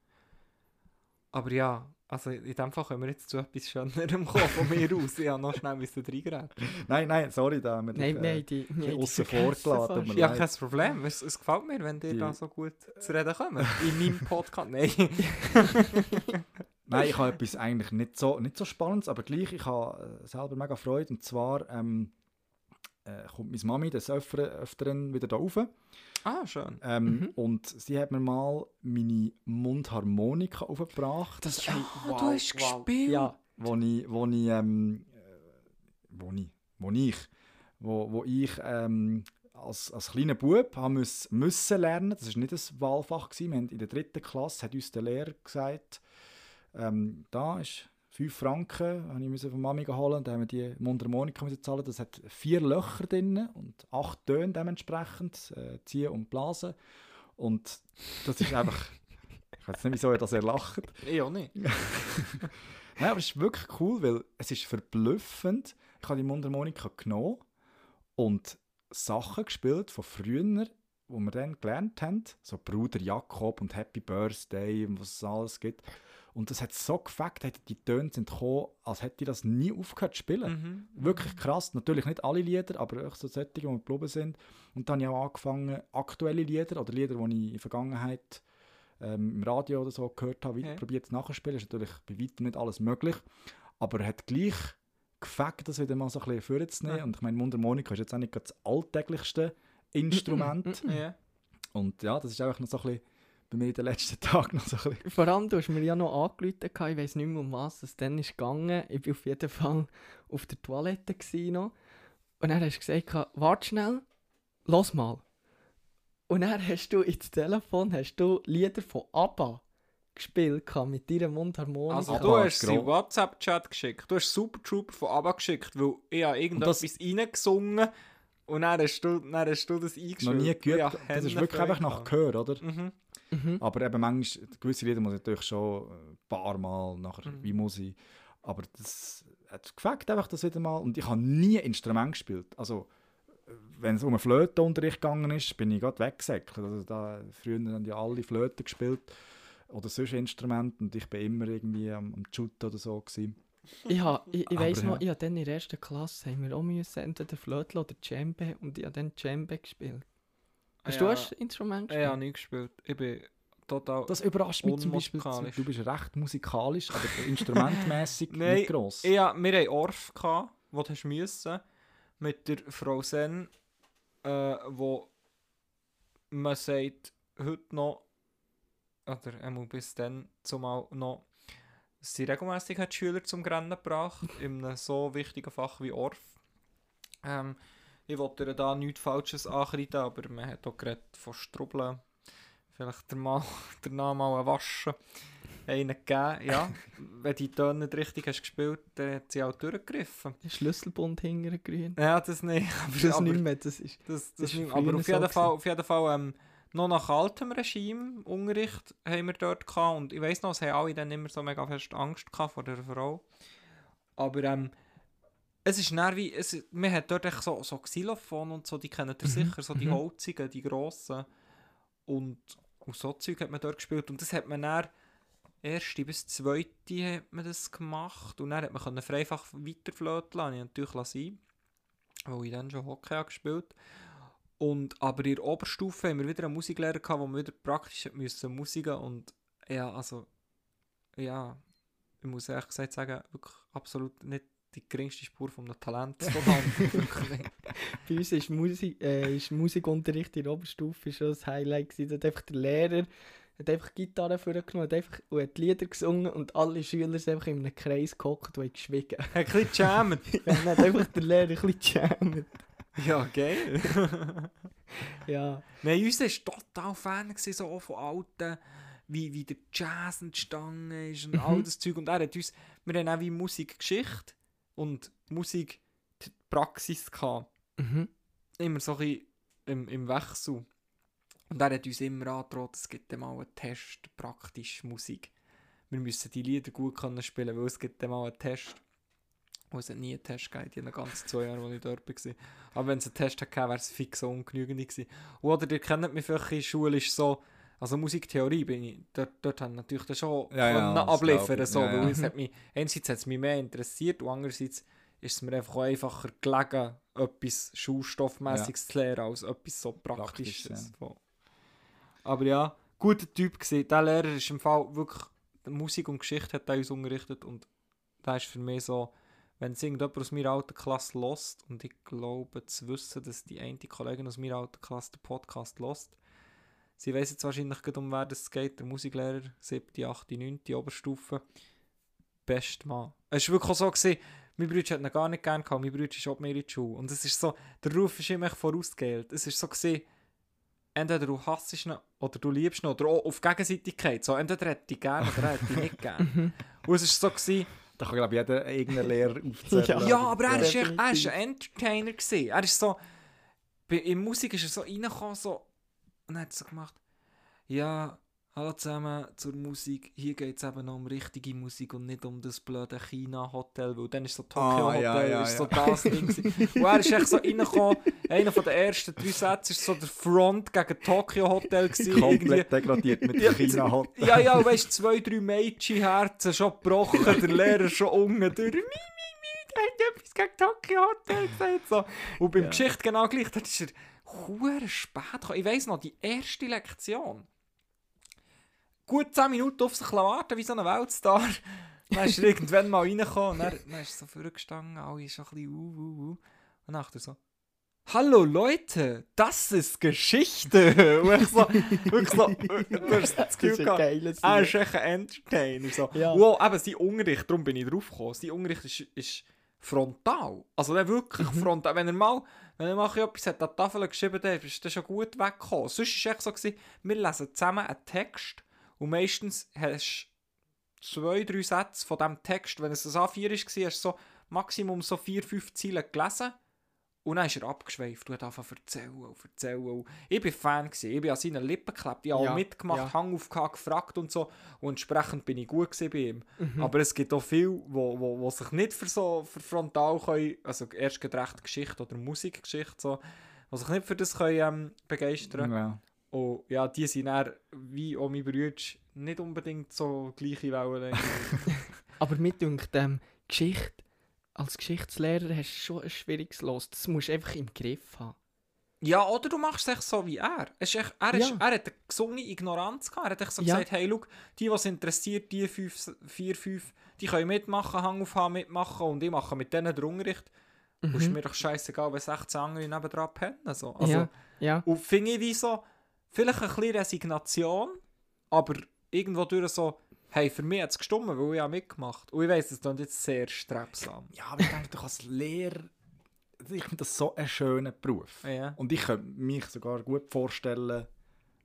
Aber ja, also in dem Fall können wir jetzt zu etwas Schönerem kommen von mir aus. Ich habe noch schnell müssen reingeraten. Nein, nein, sorry, da haben wir Nein, dich, wir äh, die, die aussen vergessen vor gelassen, fast. tut mir Ja, leid. kein Problem. Es, es gefällt mir, wenn ihr Die- da so gut zu reden kommt. In meinem Podcast. Nein. Nein, ich habe etwas eigentlich nicht so, nicht so Spannendes, aber gleich, ich habe äh, selber mega Freude. Und zwar ähm, äh, kommt meine Mami des Öfteren, Öfteren wieder da rauf. Ah, schön. Ähm, Mhm. Und sie hat mir mal meine Mundharmonika aufgebracht, Das, Ja, ey, du hast gespielt. Ja, wo ich, wo ich, ähm, äh, wo ich, wo ich, wo, wo ich ähm, als, als kleiner Bub haben müssen, müssen lernen. Das war nicht ein Wahlfach. Gewesen. Wir haben in der dritten Klasse hat uns der Lehrer gesagt, ähm, da ist 5 Franken, habe ich müssen von Mami holen. Dann haben wir die Mundharmonika müssen zahlen. Das hat vier Löcher drin und acht Töne dementsprechend, äh, ziehen und blasen. Und das ist einfach, ich weiß nicht, wieso ihr das lacht. Ich auch nicht. Nein, aber es ist wirklich cool, weil es ist verblüffend. Ich habe die Mundharmonika genommen und Sachen gespielt von früher, wo wir dann gelernt haben, so Bruder Jakob und Happy Birthday und was es alles gibt. Und das hat so hat die Töne sind gekommen, als hätte ich das nie aufgehört zu spielen. Mhm. Wirklich krass. Natürlich nicht alle Lieder, aber auch so solche, die mir geblieben sind. Und dann habe ich auch angefangen, aktuelle Lieder oder Lieder, die ich in der Vergangenheit ähm, im Radio oder so gehört habe, wieder Ja. probiert nachzuspielen. Ist natürlich bei weitem nicht alles möglich. Aber er hat gleich gefällt, das wieder mal so ein bisschen vorzunehmen. Ja. Und ich meine, Mundharmonika ist jetzt auch nicht gerade das alltäglichste Instrument. Ja. Und ja, das ist einfach noch so ein bisschen bei mir in den letzten Tagen noch so ein bisschen... Vor allem, du hast mir ja noch angerufen, ich weiß nicht mehr, um was es dann ist gegangen. Ich war auf jeden Fall auf der Toilette noch. Und dann hast du gesagt, warte schnell, los mal. Und dann hast du ins Telefon hast du Lieder von ABBA gespielt mit deiner Mundharmonika. Also du hast sie in WhatsApp-Chat geschickt. Du hast Super Trooper von ABBA geschickt, weil ich habe irgendetwas reingesungen und dann hast du, dann hast du das eingespielt. noch nie geübt. Ja, das ist wirklich einfach nach Gehör, oder? Mhm. Mhm. Aber eben manchmal, gewisse Lieder muss ich natürlich schon ein paar Mal nachher, Mhm. wie muss ich. Aber das hat gefällt einfach das wieder mal. Und ich habe nie Instrument gespielt. Also, wenn es um einen Flötenunterricht gegangen ist, bin ich gerade weggesäckelt. Also da, früher haben ja alle Flöten gespielt oder sonst Instrumente und ich bin immer irgendwie am, am Shooten oder so. Gewesen. Ich, ha, ich, ich weiss noch, ich dann in der ersten Klasse haben wir auch müssen, entweder Flöte oder Djembe und ich habe dann Djembe gespielt. Hast du Ja. ein Instrument Ich gespielt? habe nicht gespielt. Ich bin total... Das überrascht mich zum Beispiel. Du bist recht musikalisch, aber instrumentmäßig Nein, nicht gross. Ja, wir hatten Orff, gehabt, wo du müssen, mit der Frau Sen, äh, wo man sagt, heute noch, oder einmal bis dann zumal noch, sie regelmäßig hat Schüler zum Rennen gebracht, in einem so wichtigen Fach wie Orff. Ähm, ich wollte ihr da nichts Falsches ankreiden, aber man hat auch geredet von Strubbeln. Vielleicht der mal, danach mal Waschen. Einen gegeben, ja. Wenn die Töne nicht richtig hast gespielt, dann hat sie auch durchgegriffen. Der Schlüsselbund hinter grün. Ja, das nicht. Aber, Das aber, nicht mehr, das ist... das, das das ist aber auf so jeden Fall, gewesen. auf jeden Fall ähm, noch nach altem Regime Unterricht haben wir dort gehabt. Und ich weiss noch, es haben alle dann immer so mega fest Angst gehabt vor der Frau. Aber ähm, es ist wie, es, man hat dort echt so, so Xylophon und so, die kennen ihr sicher, so die mhm. holzigen, die grossen. Und, und so Zeug hat man dort gespielt. Und das hat man dann, erste bis zweite hat man das gemacht. Und dann hat man können freifach weiterflöten lassen. Ich natürlich lassen sein, weil ich dann schon Hockey habe gespielt und aber in der Oberstufe haben wir wieder einen Musiklehrer gehabt, wo wir wieder praktisch müssen Musiken und ja, also ja, ich muss ehrlich gesagt sagen, wirklich absolut nicht die geringste Spur von einem Talent vorhanden. Wirklich nicht. Bei uns ist, Musik, äh, ist Musikunterricht in der Oberstufe schon das Highlight gewesen. Da hat einfach der Lehrer hat einfach Gitarre vorgenommen hat einfach, und hat Lieder gesungen und alle Schüler sind einfach in einem Kreis gehockt und haben geschwiegen. Ein bisschen gejammt. Dann hat einfach der Lehrer ein bisschen gejammt. Ja, geil. Ja. Nein, uns war total Fan gewesen, so von alten, wie, wie der Jazz entstanden ist und all das Zeug. Und er hat uns, wir haben auch wie Musikgeschichte und Musikpraxis gehabt. Mhm. immer so ein bisschen im, im Wechsel. Und er hat uns immer angedroht, es gibt mal einen Test, praktisch Musik. Wir müssen die Lieder gut können spielen, weil es gibt mal einen Test. Und es hat nie einen Test gegeben, in den ganzen zwei Jahren, als ich dort war. Aber wenn es einen Test gegeben wäre es fix ungenügend gewesen. Oder ihr kennt mich vielleicht in der Schule, ist so, also Musiktheorie bin ich, dort, dort habe ich natürlich dann schon Ja, ja, abliefern so, Ja, weil ja. es hat mich, einerseits hat es mich mehr interessiert und andererseits ist es mir einfach auch einfacher gelegen, etwas Schulstoffmäßiges zu lernen, als etwas so Praktisches. Praktisch, So. Aber ja, guter Typ gewesen. Der Lehrer ist im Fall wirklich, Musik und Geschichte hat er uns unterrichtet und da ist für mich so, wenn es irgendjemand aus meiner alten Klasse lost und ich glaube zu wissen, dass die eine Kollegin aus meiner alten Klasse den Podcast lost, sie weiss jetzt wahrscheinlich gerade um wer es geht, der Musiklehrer, 7., 8., 9. Oberstufe. Best Mann. Es war wirklich so, gewesen, mein Bruder hat ihn gar nicht gern gehabt, mein Bruder ist auch mehr in die Schule. Und es ist so, der Ruf ist immer vorausgehend. Es ist so gewesen, entweder du hasst ihn oder du liebst ihn oder auch auf Gegenseitigkeit. So, entweder hat dich gern oder er hat dich nicht gern. Und es ist so gewesen, Da kann, glaube ich, jeder irgendeinen Lehrer aufzählen. ja, aber er ist, echt, er Definitiv. ist ein Entertainer gewesen. Er ist so, bei, in Musik ist er so reingekommen, so, und er hat so gemacht, ja, hallo zusammen zur Musik, hier geht es eben noch um richtige Musik und nicht um das blöde China-Hotel, weil dann ist so Tokyo Ah, ja, ja, ist so ja. das Ding. Und er ist echt so reingekommen, einer von den ersten drei Sätze ist so der Front gegen Tokyo Hotel gewesen. Komplett degradiert mit Ja, China hat. Ja, ja, weißt du, zwei, drei Mädchenherzen schon gebrochen, der Lehrer schon unten durch. Der hat etwas gegen Tokyo Hotel gesagt. So. Und beim Geschichte genau gleich, da ist er hure spät gekommen. Ich weiss noch, die erste Lektion. Gut 10 Minuten auf sich warten, wie so ein Weltstar. Dann ist er irgendwann mal reingekommen dann, dann ist so vorgestanden, alle so ein bisschen uh, uh, uh. Und nachher so, Hallo Leute, das ist Geschichte. Und ich so, wirklich so, du hast das Gefühl Das ist ein gehabt, er ist echt ein Entertainer. So. Ja. Wow, eben sein Unterricht, darum bin ich drauf gekommen. Sein Unterricht ist, ist frontal. Also der wirklich Mhm. frontal. Wenn er mal, wenn er mal etwas hat an die Tafel geschrieben hat, ist das schon gut weggekommen. Sonst war es echt so, gewesen, wir lesen zusammen einen Text und meistens hast du zwei, drei Sätze von diesem Text, wenn es ein A4 war, hast du so Maximum so vier, fünf Zeilen gelesen und dann ist er abgeschweift und hat angefangen zu erzählen und erzählen. Und ich war Fan, gewesen. ich bin an seinen Lippen geklebt, ich habe Ja, auch mitgemacht, ja. Hang aufgehakt, gefragt und so und entsprechend bin ich gut bei ihm. Mhm. Aber es gibt auch viele, wo, wo, wo sich nicht für so für frontal können, also erst gerade recht Geschichte oder Musikgeschichte, so, die sich nicht für das können, ähm, begeistern Ja. Und ja, die sind dann, wie auch mein Bruder, nicht unbedingt so gleiche Wellenlänge. Aber mir denkt, ähm, Geschichte, als Geschichtslehrer hast du schon ein schwieriges Los. Das musst du einfach im Griff haben. ja, oder du machst es echt so wie er. Es ist echt, er, ist, Ja. er hat eine gesunde Ignoranz gehabt. Er hat echt so Ja. gesagt, hey, schau, die, was interessiert, die fünf, vier, fünf, die können mitmachen, Hang auf Hang mitmachen und ich mache mit denen den Unterricht. Und ist Mhm. mir doch scheißegal, wenn 16 andere nebendran pennen. So. Also, ja, ja. Und finde ich wie so, vielleicht ein bisschen Resignation, aber irgendwo durch so, hey, für mich hat es gestimmt, weil ich habe mitgemacht. Und ich weiss, es klingt jetzt sehr strebsam. ja, aber ich denke doch als Lehrer, ich finde das so einen schönen Beruf. Ja. Und ich könnte mich sogar gut vorstellen,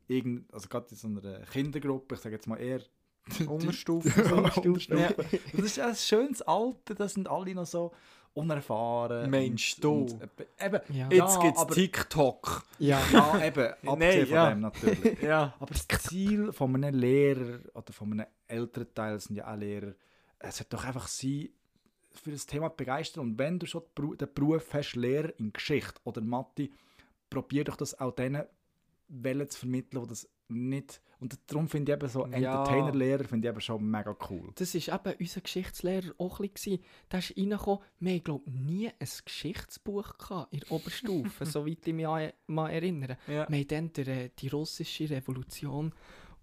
irgend, also gerade in so einer Kindergruppe, ich sage jetzt mal eher Unterstufe. Unterstufe. Das ist ein schönes Alter, das sind alle noch so unerfahren. Meinst und, du? Und, äh, eben, Ja. Jetzt gibt es TikTok. Ja. Ja, eben, abgesehen Nein, von ja. dem natürlich. Ja. Aber das Ziel von einem Lehrer oder von einem älteren Teil das sind ja auch Lehrer, es sollte doch einfach sein, für das Thema begeistern. Und wenn du schon den Beru- den Beruf hast, Lehrer in Geschichte oder Mathe, probier doch das auch denen zu vermitteln, die das nicht... Und darum finde ich eben so. Entertainer-Lehrer finde ich eben schon mega cool. Das war eben unser Geschichtslehrer auch ein bisschen. Der ist reingekommen, wir hatten, glaube nie ein Geschichtsbuch gehabt in der Oberstufe, soweit ich mich mal erinnere. Ja. Wir haben dann der, äh, die russische Revolution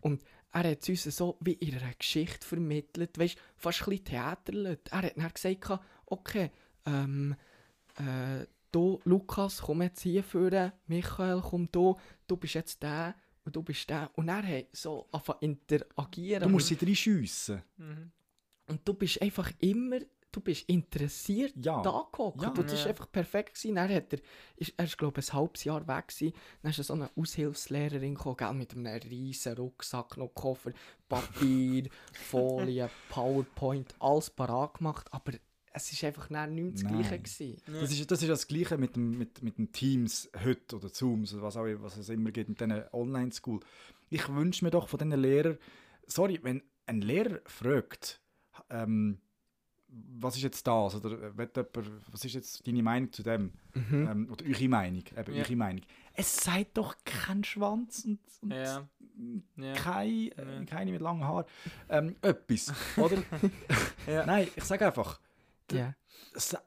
und er hat es uns so wie in einer Geschichte vermittelt, weißt, fast ein bisschen theaterlet. Er hat dann gesagt, okay, ähm, äh, du, Lukas, komm jetzt hier führen, Michael, komm du, du bist jetzt der und du bist der. Und er hat so angefangen zu interagieren. Du musst sie reinschiessen. Mhm. Und du bist einfach immer, du bist interessiert Ja. da gehockt. Ja. und das war Ja. einfach perfekt. Gewesen. Dann hat er, ist, er ist, glaube ich, ein halbes Jahr weg gewesen. Dann ist so eine Aushilfslehrerin gekommen, gell, mit einem riesen Rucksack, noch Koffer, Papier, Folie, PowerPoint, alles parat gemacht. Aber es ist einfach nicht mehr das Nein. Gleiche gewesen. Das ist, das ist das Gleiche mit dem, mit, mit dem Teams heute oder Zooms oder was, auch, was es immer gibt mit diesen Online-School. Ich wünsche mir doch von diesen Lehrern, sorry, wenn ein Lehrer fragt, ähm, was ist jetzt das? Oder äh, jemand, was ist jetzt deine Meinung zu dem? Mhm. Ähm, oder eure Meinung, eben Ja. eure Meinung. Es sagt doch kein Schwanz und, und Ja. Ja. kein, äh, Ja. keine mit langen Haaren. Ähm, etwas, oder? Nein, ich sage einfach, Ja.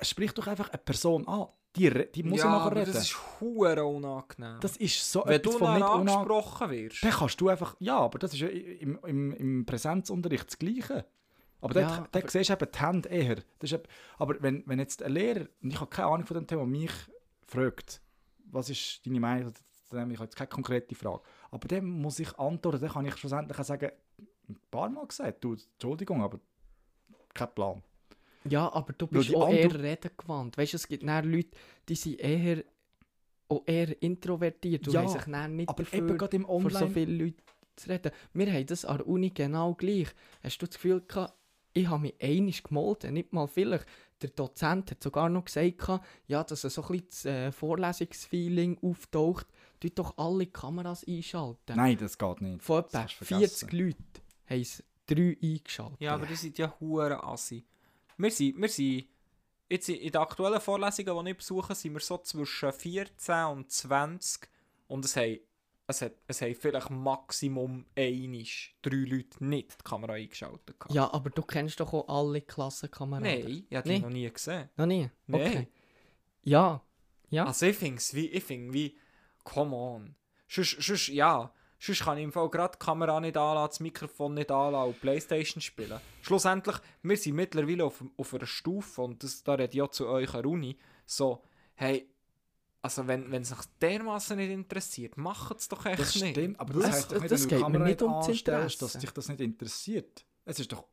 sprich doch einfach eine Person an. Die, die muss ja, ja, nachher aber reden. das ist hure unangenehm. Das ist so Wenn etwas du von dann angesprochen wirst. Dann kannst du einfach, ja, aber das ist ja im, im, im Präsenzunterricht das Gleiche. Aber Ja, dort, dort aber- siehst du eben die Hände eher. Das ist eben, aber wenn, wenn jetzt ein Lehrer, und ich habe keine Ahnung von dem Thema, mich fragt, was ist deine Meinung, dann ich habe jetzt keine konkrete Frage, aber dann muss ich antworten, dann kann ich schlussendlich auch sagen, ein paar Mal gesagt, du, Entschuldigung, aber kein Plan. Ja, aber du bist auch eher redengewandt. Weißt du, es gibt dann Leute, die sind eher, auch eher introvertiert und Ja, haben sich dann nicht Aber dafür, eben gerade im vor so Online... vielen Leuten zu reden. Wir haben das an der Uni genau gleich. Hast du das Gefühl gehabt, ich habe mich einig gemolden, nicht mal vielleicht. Der Dozent hat sogar noch gesagt, ja, dass er so ein bisschen das äh, Vorlesungsfeeling auftaucht, tut doch alle Kameras einschalten. Nein, das geht nicht. Von Das etwa hast du vergessen. 40 Leuten haben es drei eingeschaltet. Ja, aber die sind ja hure assi. Wir sind, wir sind jetzt in den aktuellen Vorlesungen, die ich besuche, sind wir so zwischen 14 und 20 und es haben, es hat, es haben vielleicht Maximum einisch drei Leute nicht die Kamera eingeschaltet. gehabt. Ja, aber du kennst doch auch alle Klassenkameraden. Nein, ich habe die Nee. noch nie gesehen. Noch nie? Nein. Okay. Ja. Ja. Also ich finde es wie, ich find wie, come on. Sonst, sonst, ja, sonst kann ich im Fall gerade die Kamera nicht anlassen, das Mikrofon nicht anlassen und Playstation spielen. Schlussendlich, wir sind mittlerweile auf, auf einer Stufe, und das, da rede ich ja zu euch Uni, so, hey, also wenn, wenn es sich dermaßen nicht interessiert, macht es doch echt Das nicht. stimmt, aber Das- das, heißt doch das- nicht, das wenn du die Kamera nicht ums anstellst, Interesse. dass dich das nicht interessiert. Es ist doch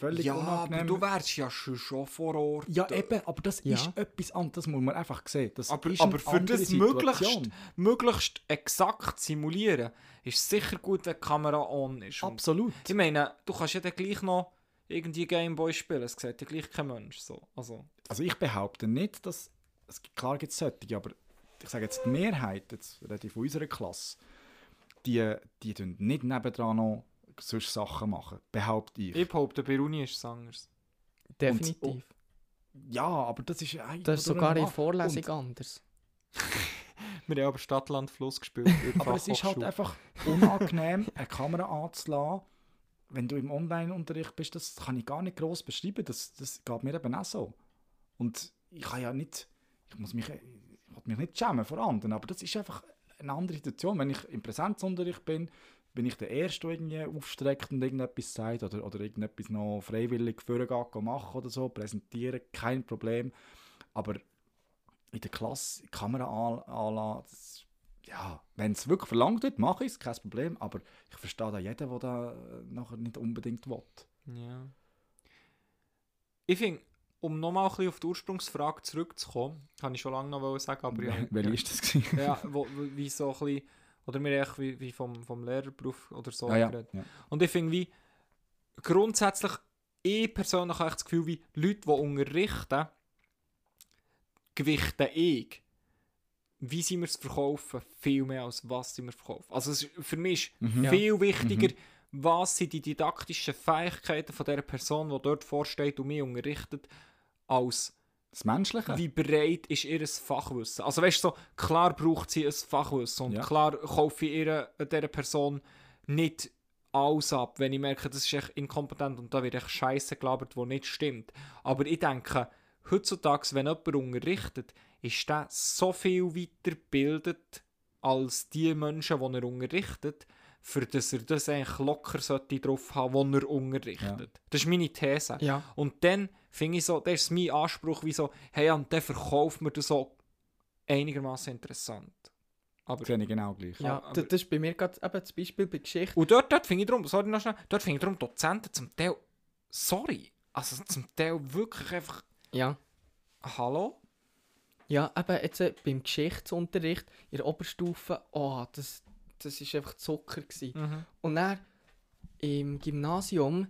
völlig Ja, aber unangenehm. du wärst ja schon, schon vor Ort. ja, eben, aber das Ja. ist etwas anderes, das muss man einfach sehen. Das Aber, aber für das möglichst, möglichst exakt simulieren, ist sicher gut, wenn die Kamera on ist. Und Absolut. ich meine, du kannst ja dann gleich noch irgendwie Gameboy spielen, es sieht ja gleich kein Mensch. So. Also, Also ich behaupte nicht, dass, es, klar gibt es solche, aber ich sage jetzt die Mehrheit, jetzt rede ich von unserer Klasse, die, die tun nicht nebendran noch solche Sachen machen, behaupte ich. ich behaupte, bei Uni ist es anders. Definitiv. Ja, aber das ist eigentlich... das ist sogar und in. Vorlesung Und- anders. Wir haben aber Stadtland Fluss gespielt. Aber es ist halt einfach unangenehm, eine Kamera anzulassen, wenn du im Online-Unterricht bist. Das kann ich gar nicht groß beschreiben. Das, das geht mir eben auch so. Und ich kann ja nicht, ich muss mich, ich will mich nicht schämen vor anderen, aber das ist einfach eine andere Situation. Wenn ich im Präsenzunterricht bin, bin ich der Erste, der irgendwie aufstreckt und irgendetwas sagt oder, oder irgendetwas noch freiwillig vorgeht machen oder so, präsentieren, kein Problem. Aber in der Klasse Kamera an, anlassen, ja, wenn es wirklich verlangt wird, mache ich es, kein Problem. Aber ich verstehe da jeden, der da äh, nachher nicht unbedingt will. Ja. Ich finde, um nochmal ein bisschen auf die Ursprungsfrage zurückzukommen, kann ich schon lange noch sagen, aber ja, Welche ist das? ja, wo- wie so ein bisschen, oder mir echt wie, wie vom, vom Lehrerberuf oder so Ah, ja, geredet. ja. Und ich finde, wie grundsätzlich, ich persönlich habe echt das Gefühl, wie Leute, die unterrichten, gewichten ich, wie sie mir es verkaufen, viel mehr als was sie mir verkaufen. Also es ist, für mich ist Mhm. viel wichtiger, was sind die didaktischen Fähigkeiten von der Person, die dort vorsteht und mich unterrichtet, als Das Menschliche? wie breit ist ihr Fachwissen. Also weißt du, so, klar braucht sie ein Fachwissen und Ja. klar kaufe ich ihr, dieser Person nicht alles ab, wenn ich merke, das ist echt inkompetent und da wird echt Scheiße gelabert, wo nicht stimmt. Aber ich denke, heutzutage, wenn jemand unterrichtet, ist der so viel weitergebildet als die Menschen, die er unterrichtet, für dass er das eigentlich locker sollte drauf haben, wo er unterrichtet. Das ist meine These. Ja. Und dann finde ich so, das ist mein Anspruch, wie so, hey, und dann verkauft mir das so einigermaßen interessant. Aber, Sehe ich genau gleich. Ja, aber- das, das ist bei mir gerade eben das Beispiel bei Geschichte. und dort, dort finde ich darum, sorry noch schnell, dort finde ich darum Dozenten zum Teil, sorry, also zum Teil wirklich einfach, Ja. hallo? Ja, eben jetzt äh, beim Geschichtsunterricht in der Oberstufe, oh, das, das ist einfach Zucker gewesen. Mhm. Und dann im Gymnasium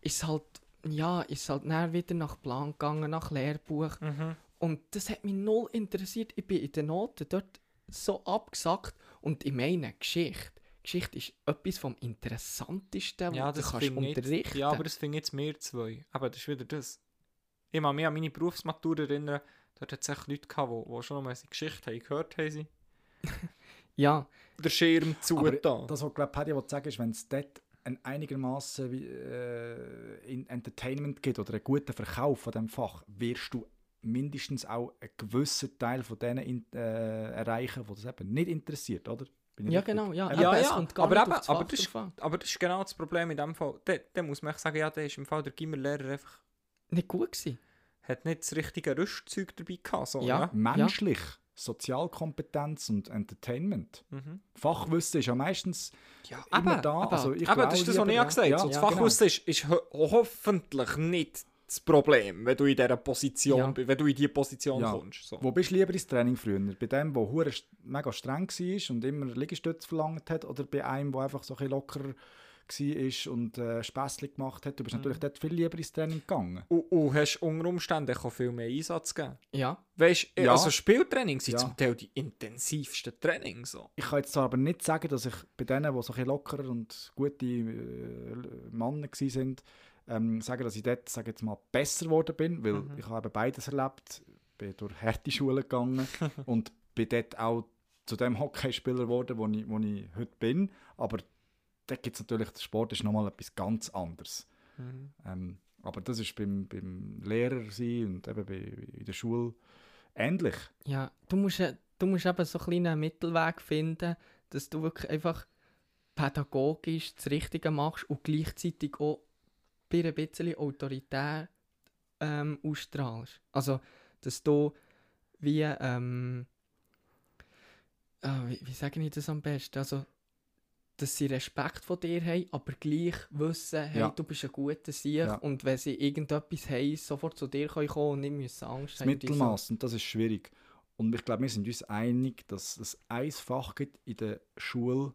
ist es halt, ja, ist halt dann wieder nach Plan gegangen, nach Lehrbuch. Mhm. Und das hat mich null interessiert. Ich bin in den Noten dort so abgesackt. Und ich meine, Geschichte. Geschichte ist etwas vom Interessantesten, Ja, was du das kannst finde ich jetzt, unterrichten. ja, aber das finde ich jetzt mehr zwei. Aber das ist wieder das. Ich kann mich an meine Berufsmatur erinnern, dort hat es echt Leute gehabt, die, die schon mal Geschichte haben gehört haben. sie. ja, Der Schirm zu Aber da. das, was glaube Paddy sagen, ist, wenn es dort ein einigermaßen wie, äh, in Entertainment gibt oder einen guten Verkauf von dem Fach, wirst du mindestens auch einen gewissen Teil von denen in, äh, erreichen, die das eben nicht interessiert, oder? Ja richtig? genau. Ja, Ja, ja, gar aber eben, das aber das ist-. Aber das ist genau das Problem in dem Fall. Da, da muss man echt sagen, ja, da ist im Fall der Gimmerlehrer einfach Nicht gut gewesen. hat nicht das richtige Rüstzeug dabei gehabt. So, Ja. ja. Menschlich, Sozialkompetenz und Entertainment. Mhm. Fachwissen ist ja meistens ja immer aber, da. aber- also ich aber das ist das, was ich auch gesagt habe. ja, so, das ja, Fachwissen ist, ist ho hoffentlich nicht das Problem, wenn du in dieser Position Ja. wenn du in diese Position Ja. kommst. So. Wo bist du lieber ins Training früher? Bei dem, der mega streng war und immer Liegestütze verlangt hat, oder bei einem, der einfach so ein bisschen lockerer war und äh, Späßchen gemacht hat? Du Mhm. bist natürlich dort viel lieber ins Training gegangen. Und, und hast unter Umständen auch viel mehr Einsatz gegeben. Ja. Weißt du, Ja. also Spieltraining sind Ja. zum Teil die intensivsten Trainings. So. Ich kann jetzt zwar aber nicht sagen, dass ich bei denen, die so ein bisschen lockerer und gute äh, Männer waren, ähm, sagen, dass ich dort, sage jetzt mal, besser geworden bin, weil Mhm. ich habe eben beides erlebt. bin durch harte Schulen gegangen und bin dort auch zu dem Hockeyspieler geworden, wo ich, wo ich heute bin. Aber da gibt es natürlich, der Sport ist nochmal etwas ganz anderes. Mhm. Ähm, aber das ist beim, beim Lehrer sein und eben bei, in der Schule ähnlich. Ja, du musst, äh, du musst eben so einen kleinen Mittelweg finden, dass du wirklich einfach pädagogisch das Richtige machst und gleichzeitig auch ein bisschen Autorität ähm, ausstrahlst. Also, dass du wie, ähm, ah, wie, wie sage ich das am besten? Also, dass sie Respekt von dir haben, aber gleich wissen, hey, Ja. du bist ein guter Sieg Ja. und wenn sie irgendetwas haben, sofort zu dir kommen und nicht müssen Angst Das haben. Mittelmaß, und das ist schwierig. Und ich glaube, wir sind uns einig, dass es ein Fach gibt in der Schule,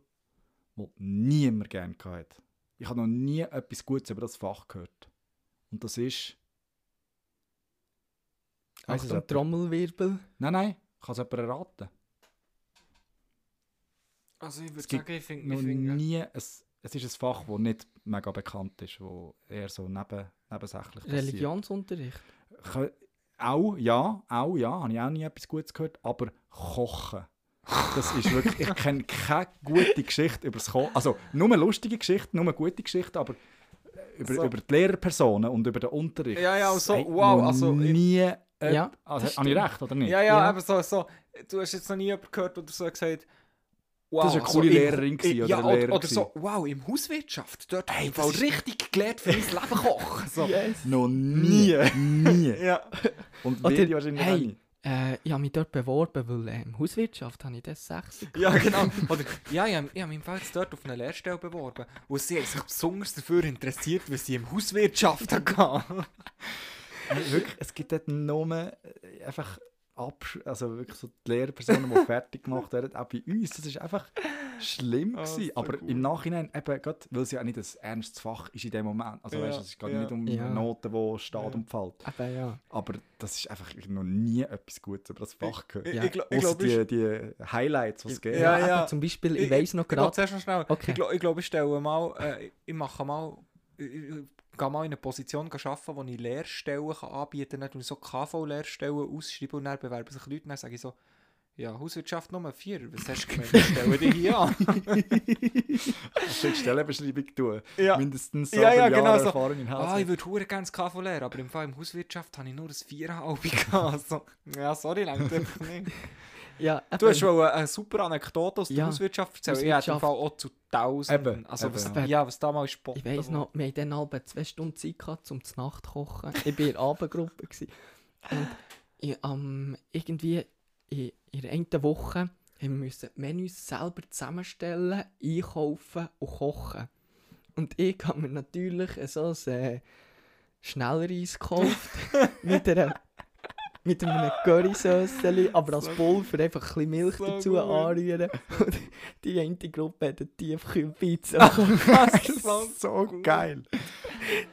das niemand gerne hat. Ich habe noch nie etwas Gutes über das Fach gehört. Und das ist. Weiss Achtung, jemand? Trommelwirbel. Nein, nein, kann es jemand erraten? Also ich Es würde gibt sagen, ich finde... Noch Ich finde nie. Ein, es ist ein Fach, das nicht mega bekannt ist, wo eher so neben, nebensächlich passiert. Religionsunterricht. Kö- Auch, ja, auch, ja, habe ich auch nie etwas Gutes gehört, aber Kochen. Das ist wirklich, ich kenne keine gute Geschichte über das Kochen. Also, nur lustige Geschichten, nur gute Geschichten, aber äh, über, So. über die Lehrpersonen und über den Unterricht. Ja, ja, so, Hey, wow, also Nie. Äh, Ja, also, habe ich recht, oder nicht? Ja, ja, Ja. aber so, so, du hast jetzt noch nie jemanden gehört oder so gesagt, wow, Das war eine also coole im- Lehrerin gewesen ja, oder oder, Lehrer oder so, wow, im Hauswirtschaft, dort habe ich voll richtig gelernt für mein Leben kochen. So. Yes. Noch nie. nie. Ja. Und Oder, werde ich wahrscheinlich auch hey, äh, ich habe mich dort beworben, weil äh, in Hauswirtschaft habe ich das 6 ja, genau. Oder, ja, ich habe ich hab mich im Fall jetzt dort auf eine Lehrstelle beworben, wo sie sich besonders dafür interessiert, weil sie im Hauswirtschaft hatten. Wirklich, es gibt dort nur äh, einfach Absch also wirklich so die Lehrpersonen, die fertig gemacht werden, auch bei uns. Das ist einfach schlimm Ah, gewesen. so Aber gut. im Nachhinein, eben, gerade, weil es ja auch nicht ein ernstes Fach ist in dem Moment. Also Ja, weißt, es geht ja. nicht um Ja. Noten, die steht Ja. und fällt. Aber ja. Aber das ist einfach noch nie etwas Gutes über das Fach gehört. Ich, ich, glaub- ich glaube, die, die Highlights, die es gibt. Ja, Ja, zum Beispiel, ich, weiss noch Ich glaube, gerade, zuerst noch schnell. Okay. Ich glaube, ich, glaub, ich stelle mal, äh, ich mache mal, gehe mal in eine Position arbeiten, wo ich Lehrstellen kann anbieten kann. Dann so KV-Lehrstellen ausschreiben und dann bewerben sich Leute und dann sage ich so, ja, Hauswirtschaft Nummer 4, was hast du gemeint? Ich stelle dich hier an. Hast du die Stellenbeschreibung tun? Ja. Mindestens so Ja, ja, genau Jahre so. Erfahrung in Ah, Haus. ich würde hure gerne das KV lernen, aber im Fall im Hauswirtschaft habe ich nur ein 4,5 gehabt. So, ja, sorry, langt einfach nicht. Ja, Du hast schon eine, super Anekdote aus der Ja, Hauswirtschaft erzählt. Ich im. Fall auch zu tausenden. Eben, also, was, ja, was damals Sport ich weiss noch, wir hatten dann halb zwei Stunden Zeit gehabt, um zu Nacht zu kochen. Ich war in der Abendgruppe. gewesen. Und ich, ähm, irgendwie in, in der einen Woche haben wir Menüs selber zusammenstellen, einkaufen und kochen. Und ich habe mir natürlich so ein äh, Schnellreis gekauft mit einer mit einem Currysauce, aber als Pulver einfach ein bisschen Milch so dazu gut. anrühren. Und die eine Gruppe hat eine Tiefkühlpizza. das ist so geil.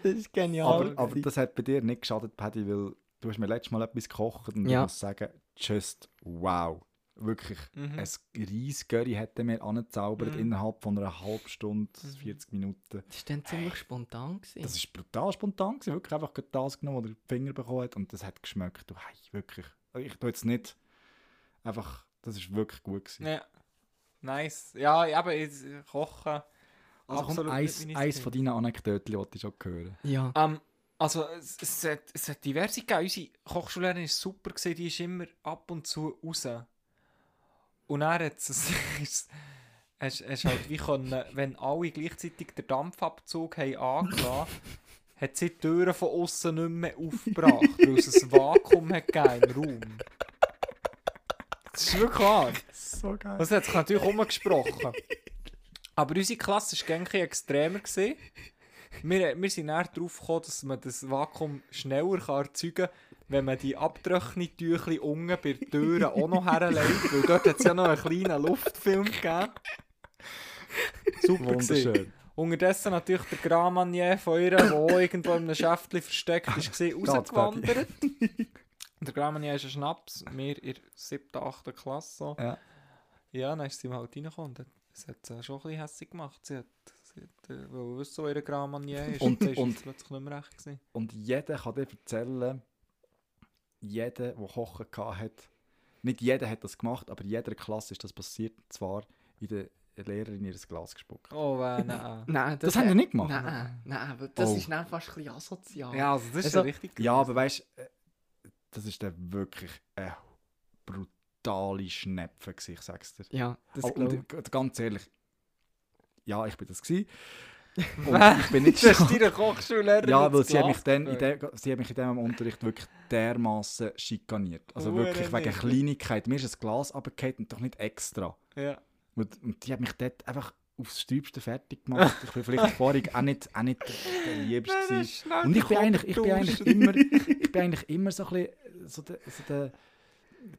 Das ist genial. Aber, aber das hat bei dir nicht geschadet, Paddy, weil du hast mir letztes Mal etwas gekocht und Ja. ich muss sagen, just wow. Wirklich, Mhm. ein hat er mir angezaubert Mhm. innerhalb von einer halben Stunde, Mhm. 40 Minuten. Das war dann ziemlich spontan. Gewesen. Das ist brutal spontan gewesen. Wirklich einfach das genommen, was er die Finger bekommen hat und das hat geschmeckt. Du, hey, wirklich. Also Ich tue jetzt nicht einfach, das ist wirklich gut gewesen. Ja. Nice. Ja, eben, ich, ich koche. Also komm, absolut eins, eins von deinen Anekdoten wollte ich schon hören. ja. Ähm, also, es, es, hat, es hat diverse gegeben. Unsere Kochschullehrerin war super, gewesen, die ist immer ab und zu raus. Und dann hat es, es, es, es halt wie können, wenn alle gleichzeitig den Dampfabzug haben angelassen hat sie die Türen von außen nicht mehr aufgebracht, weil es ein Vakuum hat gegeben im Raum. Das ist wirklich wahr. So geil. Das hat sich natürlich umgesprochen. Aber unsere Klasse war gängig extremer. Gewesen. Wir, wir sind näher darauf gekommen, dass man das Vakuum schneller kann erzeugen kann, wenn man die Abtrocknungstücher unten bei der Tür auch noch herlegt. Weil dort hat es ja noch einen kleinen Luftfilm gegeben. Super. Wunderschön. Unterdessen natürlich der Gramanier von ihr, der auch irgendwo in einem Schäftchen versteckt ist, gewesen, rausgewandert. der Gramanier ist ein Schnaps, wir in der 7., 8. Klasse. So. Ja. Ja, dann ist sie mal halt reingekommen. und Das hat sie schon ein bisschen hässlich gemacht. Sie hat, sie hat äh, wissen, wo ihr Gramanier ist. Und- und- es plötzlich nicht mehr recht gewesen. Und jeder kann dir erzählen, jeder, der Kochen hat, nicht jeder hat das gemacht, aber in jeder Klasse ist das passiert. Und zwar in der Lehrerin ihr Glas gespuckt. Oh, äh, nein. Nein, Das haben wir nicht gemacht? Nein, nein, aber das Oh. ist dann fast ein bisschen asozial. Ja, also das ist Also- ja richtig Ja, aber weißt du, das ist dann wirklich eine brutale Schnepfe, ich sag's dir. Ja, das Oh, glaube ich. und ganz ehrlich, ja, ich bin das gewesen. Und ich bin nicht Das ist deine Kochschullehrerin. Ja, weil sie hat, mich dann in der, sie hat mich in diesem Unterricht wirklich dermaßen schikaniert. Also Hure wirklich wegen nicht. Kleinigkeit. Mir ist ein Glas runtergefallen und doch nicht extra. Ja. Und, und die hat mich dort einfach aufs Sträubste fertig gemacht. Ich bin vielleicht vorhin auch nicht, auch nicht der Liebste. Und ich bin eigentlich, ich bin eigentlich immer, ich bin eigentlich immer so ein bisschen, so der, so der,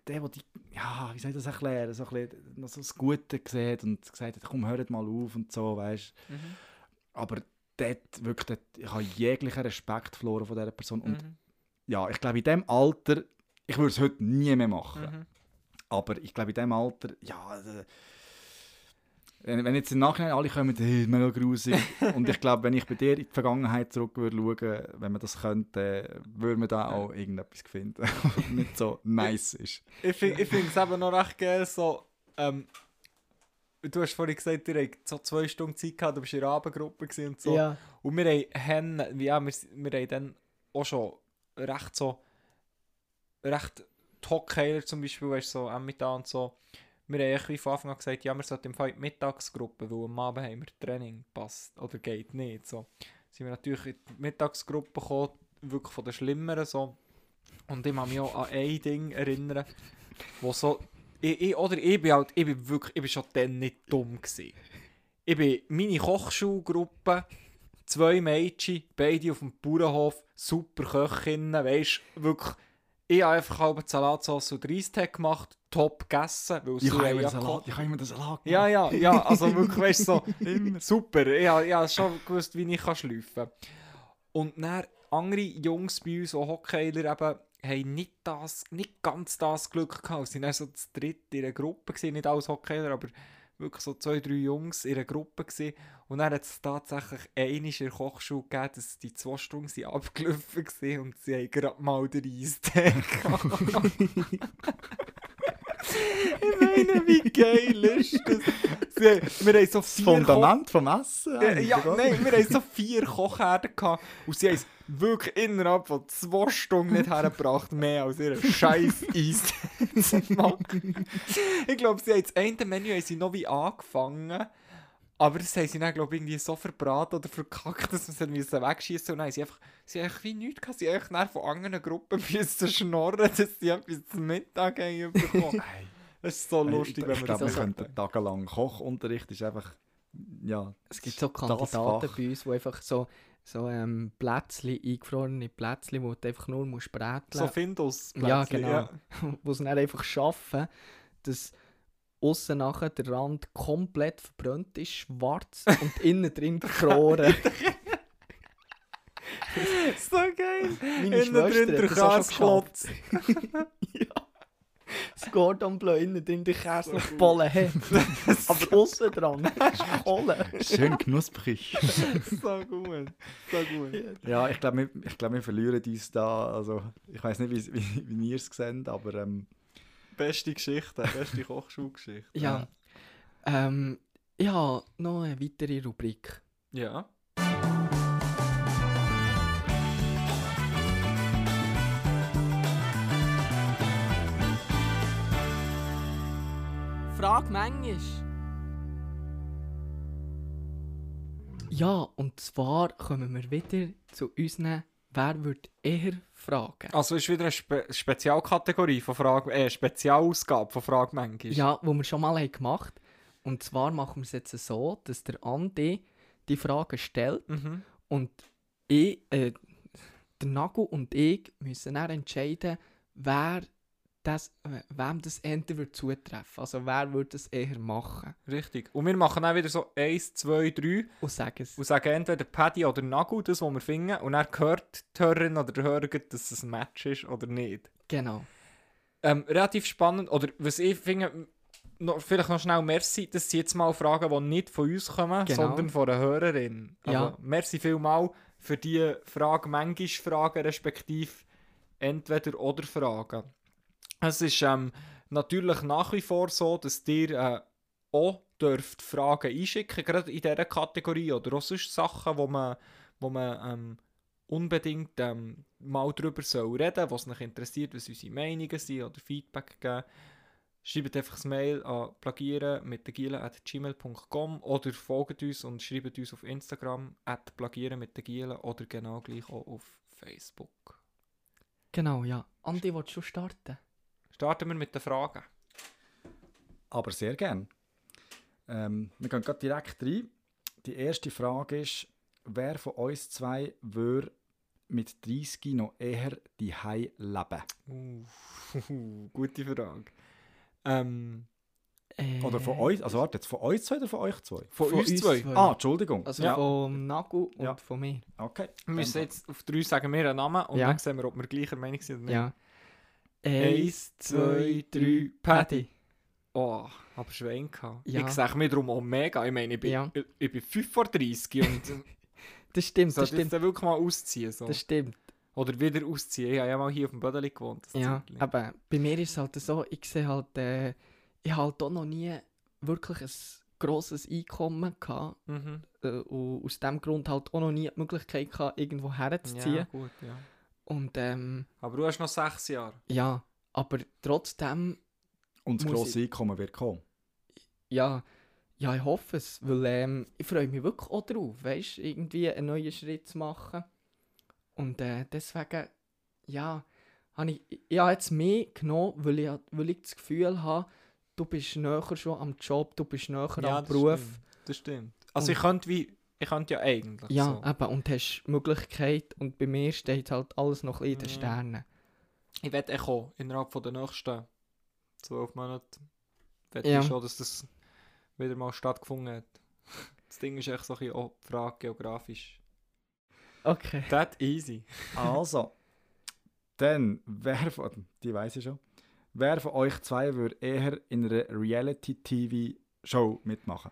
der, der die, ja, wie soll ich das erklären, so ein bisschen noch so das Gute gesehen und gesagt hat, komm, hört mal auf und so, weißt Mhm. Aber dort, wirklich, dort, ich habe jeglichen Respekt verloren von dieser Person. Und Mhm. ja, ich glaube, in dem Alter, ich würde es heute nie mehr machen. Mhm. Aber ich glaube, in dem Alter, ja, äh, wenn, jetzt im Nachhinein alle kommen, hey, ist mega grusig. und ich glaube, wenn ich bei dir in die Vergangenheit zurück würde schauen, wenn man das könnte, würde man da auch irgendetwas finden, was nicht so nice ist. Ich finde ich es eben noch recht geil, so, ähm, du hast vorhin gesagt, ihr habt so zwei Stunden Zeit gehabt, du bist in der Abendgruppe und so. Ja, Und wir haben, ja, wir, wir haben dann auch schon recht so, recht Hockeyler zum Beispiel, weißt du, so Emmental und so. Wir haben eigentlich von Anfang an gesagt, ja, wir sollten im Fall die Mittagsgruppe, weil am Abend haben wir Training, passt oder geht nicht, so. Sind wir natürlich in die Mittagsgruppe gekommen, wirklich von den Schlimmeren, so. Und ich kann mich auch an ein Ding erinnern, wo so, ich, ich, oder ich bin halt, ich bin wirklich, ich bin schon dann nicht dumm gewesen. Ich bin meine Kochschulgruppe, zwei Mädchen, beide auf dem Bauernhof, super Köchinnen, weisst wirklich. Ich habe einfach halbe Salatsauce und Reistee gemacht, top gegessen, weil Ich habe immer, Salat, ich habe immer den Salat Ja, ja, ja, also wirklich, weißt du, so, super. Ich habe, ich habe schon gewusst, wie ich kann schleifen kann. Und dann andere Jungs bei uns, auch Hockeyler, eben, haben nicht, das, nicht ganz das Glück gehabt. Sie waren dann so das dritte in einer Gruppe, gewesen, nicht alles Hockeyler, aber wirklich so zwei, drei Jungs in einer Gruppe. Gewesen. Und dann hat es tatsächlich einmal in der Kochschule gegeben, dass die zwei Stunden sind abgelaufen waren und sie haben gerade mal den gehabt. Ich meine, wie geil ist das? Sie, wir haben so Das vier Fundament vom Essen. Ja, nein, wir haben so vier Kochherden gehabt und sie haben es wirklich innerhalb von zwei Stunden nicht hergebracht, mehr als ihren scheiß Eis zu machen. Ich glaube, sie haben das eine Menü haben sie noch wie angefangen, aber das haben sie dann, glaube ich, irgendwie so verbraten oder verkackt, dass wir es wegschießen und dann haben sie einfach, sie haben einfach wie nichts gehabt, sie haben von anderen Gruppen müssen schnorren, dass sie etwas zum Mittag haben bekommen. Das ist so lustig, ich, wenn ich man glaube, wir das so könnten tagelang Kochunterricht ist einfach ja es gibt so Kandidaten bei uns, die einfach so, so ähm, Plätzchen, eingefrorene Plätzchen, wo du einfach nur musst bräteln so Findus. Ja, genau. wo sie dann einfach schaffen, dass außen nachher der Rand komplett verbrannt ist, schwarz und innen drin gefroren. So geil. Meine Innen drin der Käseklotz. Das Gordon Bleu innen drin der Käse noch Bollen hat. Aber außen dran ist Kohle. schön knusprig. so gut. So gut. ja, ich glaube, wir, ich glaub, wir verlieren uns da. Also, ich weiß nicht, wie, wie, wie ihr es seht, aber ähm, Beste Geschichte, beste Kochschulgeschichte. Ja. Ähm, ich habe noch eine weitere Rubrik. Ja. Frage manchmal. Ja, und zwar kommen wir wieder zu unseren Wer würde eher fragen? Also ist wieder eine Spe Spezialkategorie von Frage, äh, Spezialausgabe von manchmal. Ja, wo wir schon mal haben gemacht Und zwar machen wir es jetzt so, dass der Andi die Frage stellt Mhm. und ich, äh, der Nago und ich müssen dann entscheiden, wer das, äh, wem das eher wird zutreffen. Also wer würde es eher machen. Richtig. Und wir machen dann wieder so 1, 2, 3 Und sagen es. und sagen entweder Paddy oder Nagu, das, was wir finden. Und dann hört die Hörerin oder der Hörer, dass es ein Match ist oder nicht. Genau. Ähm, relativ spannend, oder was ich finde, noch, vielleicht noch schnell merci, das sind jetzt mal Fragen, die nicht von uns kommen, Genau. sondern von einer Hörerin. Also, Ja. merci vielmal für die Frage, manchmal Fragen, respektive entweder oder Fragen. Es ist ähm, natürlich nach wie vor so, dass ihr äh, auch dürft Fragen einschicken, gerade in dieser Kategorie oder auch sonst Sachen, wo man, wo man ähm, unbedingt ähm, mal darüber soll reden, was euch interessiert, was unsere Meinungen sind oder Feedback geben. Schreibt einfach ein Mail an plagieren mit gmail.com oder folgt uns und schreibt uns auf Instagram at plagieren mit oder genau gleich auch auf Facebook. Genau, ja. Andi, willst du starten? Starten wir mit den Fragen. Aber sehr gern. Ähm, wir gehen gerade direkt rein. Die erste Frage ist, wer von uns zwei würde mit 30 noch eher die leben? Uh, gute Frage. Ähm, Äh, Oder von euch, also warte, jetzt von euch zwei oder von euch zwei? von, Von uns uns zwei. zwei. Ah, Entschuldigung. Also ja. vom Nagel und Ja. von mir. Okay. Wir müssen jetzt auf drei sagen wir einen Namen und Ja. dann sehen wir, ob wir gleicher Meinung sind oder nicht. Ja. Eins, zwei, drei, Paddy. Oh, aber Schwein gehabt. Ja. Ich sage mir darum auch mega. Ich meine, ich bin, Ja. ich, ich bin 5 vor 30 und Das stimmt, das stimmt. dann wirklich mal ausziehen. So. Das stimmt. Oder wieder ausziehen. Ich habe ja mal hier auf dem Bödeli gewohnt. das Ja, Zeitchen. aber bei mir ist es halt so, ich sehe halt, äh, ich habe halt auch noch nie wirklich ein grosses Einkommen gehabt. Mhm. Äh, und aus dem Grund halt auch noch nie die Möglichkeit gehabt, irgendwo herzuziehen. Ja, gut, ja. Und ähm, Aber du hast noch 6 Jahre. ja, aber trotzdem, Und das grosse Einkommen wird kommen. ja, ja, ich hoffe es, weil ähm, ich freue mich wirklich auch drauf, weißt irgendwie einen neuen Schritt zu machen. Und äh, deswegen, ja, habe ich, ich habe jetzt mehr genommen, weil ich, weil ich das Gefühl habe, du bist näher schon am Job, du bist näher am das Beruf. Stimmt. Das stimmt. Also Und- ich könnte wie... Ich könnte ja eigentlich Ja, so. eben, und hast die Möglichkeit, und bei mir steht halt alles noch in den Ja. Sternen. Ich werde auch innerhalb von der nächsten 12 Monate wette Ja. ich schon, dass das wieder mal stattgefunden hat. Das Ding ist echt so ein bisschen auch die Frage geografisch. Okay. That easy. Also, dann, wer von, die weiß ich schon, wer von euch zwei würde eher in einer Reality-TV-Show mitmachen?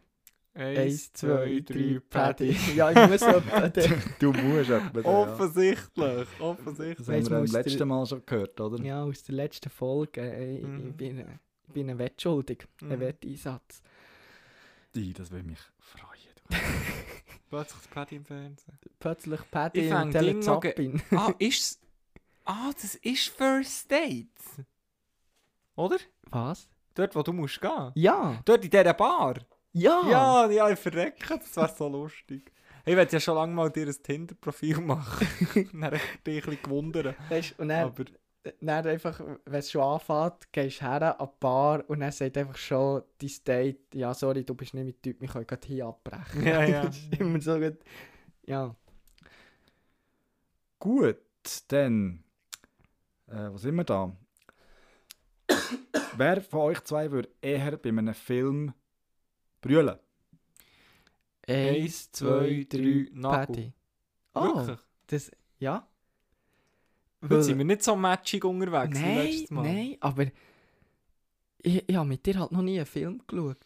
Eins, zwei, drei, Paddy. ja, ich muss etwa den- Du musst etwa. ja. Offensichtlich, Das offensichtlich. haben wir letzten der- Mal schon gehört, oder? Ja, aus der letzten Folge. Äh, ich, Mhm. ich, bin, ich bin ein Wettschuldig. Mhm. Ein Wetteinsatz. Die, das würde mich freuen. Plötzlich das Paddy im Fernsehen. Plötzlich Paddy im Telezappin. Ah, ist's... Ah, das ist First Date. Oder? Was? Dort, wo du musst gehen. Ja! Dort in dieser Bar. Ja! Ja, ja, ich verrecke, das wäre so lustig. Ich werde ja schon lange mal dir ein Tinder-Profil machen. Dann habe ich dich ein bisschen gewundert. Weißt, und dann, Aber dann einfach, wenn es schon anfängt, gehst du her an die Bar und dann sagt einfach schon dein Date, ja, sorry, du bist nicht mit Typ, wir können gerade hier abbrechen. Ja, ja. das ist immer so gut. Ja. Gut, dann. Äh, wo sind wir da? wer von euch zwei würde eher bei einem Film brüllen? Eins, zwei, drei, Nagel. Oh, wirklich? das, ja. Heute sind wir nicht so matchig unterwegs wie Nein, letztes Mal. nein, aber ich, ich habe mit dir halt noch nie einen Film geschaut.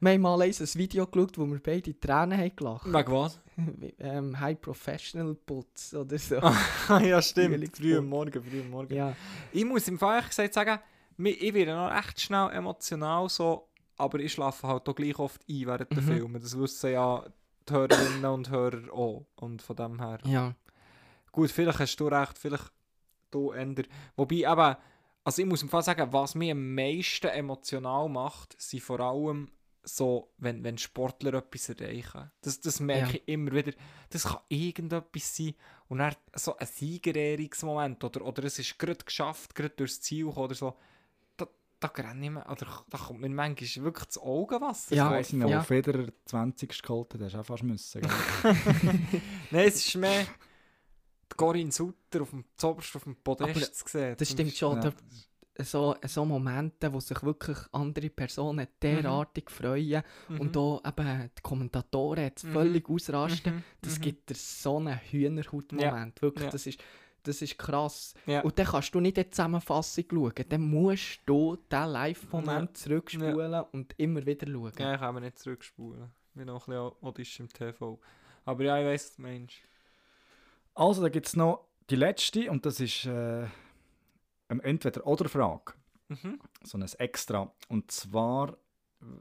Wir haben mal eins ein Video geschaut, wo wir beide Tränen haben gelacht Wegen was? ähm, High Professional Putz oder so. ja, stimmt. Früh am Morgen, früh am Morgen. ja. Ich muss im Fall ehrlich gesagt sagen, ich werde noch echt schnell emotional so, aber ich schlafe halt auch gleich oft ein während der Mhm. Filme. Das wissen ja die Hörerinnen und Hörer auch. Und von dem her. ja. Gut, vielleicht hast du recht, vielleicht du änder. Wobei eben, also ich muss im Fall sagen, was mich am meisten emotional macht, sind vor allem so, wenn, wenn Sportler etwas erreichen. Das, das merke Ja. ich immer wieder. Das kann irgendetwas sein und dann so ein Siegerehrungsmoment oder, oder es ist gerade geschafft, gerade durchs Ziel oder so. Da, renne ich mir, oder da kommt mir manchmal wirklich das Augenwasser. Ja, weiss nicht, ja. Federer 20 geholt hat, hast du auch fast müssen. Nein, es ist mehr die Corinne Sutter auf dem zoberst auf dem Podest zu sehen. Das stimmt schon. Ja. Da, so, so Momente, wo sich wirklich andere Personen derartig freuen Mhm. und da eben die Kommentatoren jetzt Mhm. völlig ausrasten, Mhm. das Mhm. gibt dir so einen Hühnerhaut-Moment. Wirklich, Ja. das, ist, das ist krass. Ja. Und dann kannst du nicht in die Zusammenfassung schauen. Dann musst du diesen Live-Moment Ja. zurückspulen und immer wieder schauen. Ja, ich kann mir nicht zurückspulen. Ich bin noch ein bisschen audisch im TV. Aber ja, ich weiss, meinst. Also, da gibt es noch die letzte und das ist äh, eine Entweder-Oder-Frage. Mhm. So ein Extra. Und zwar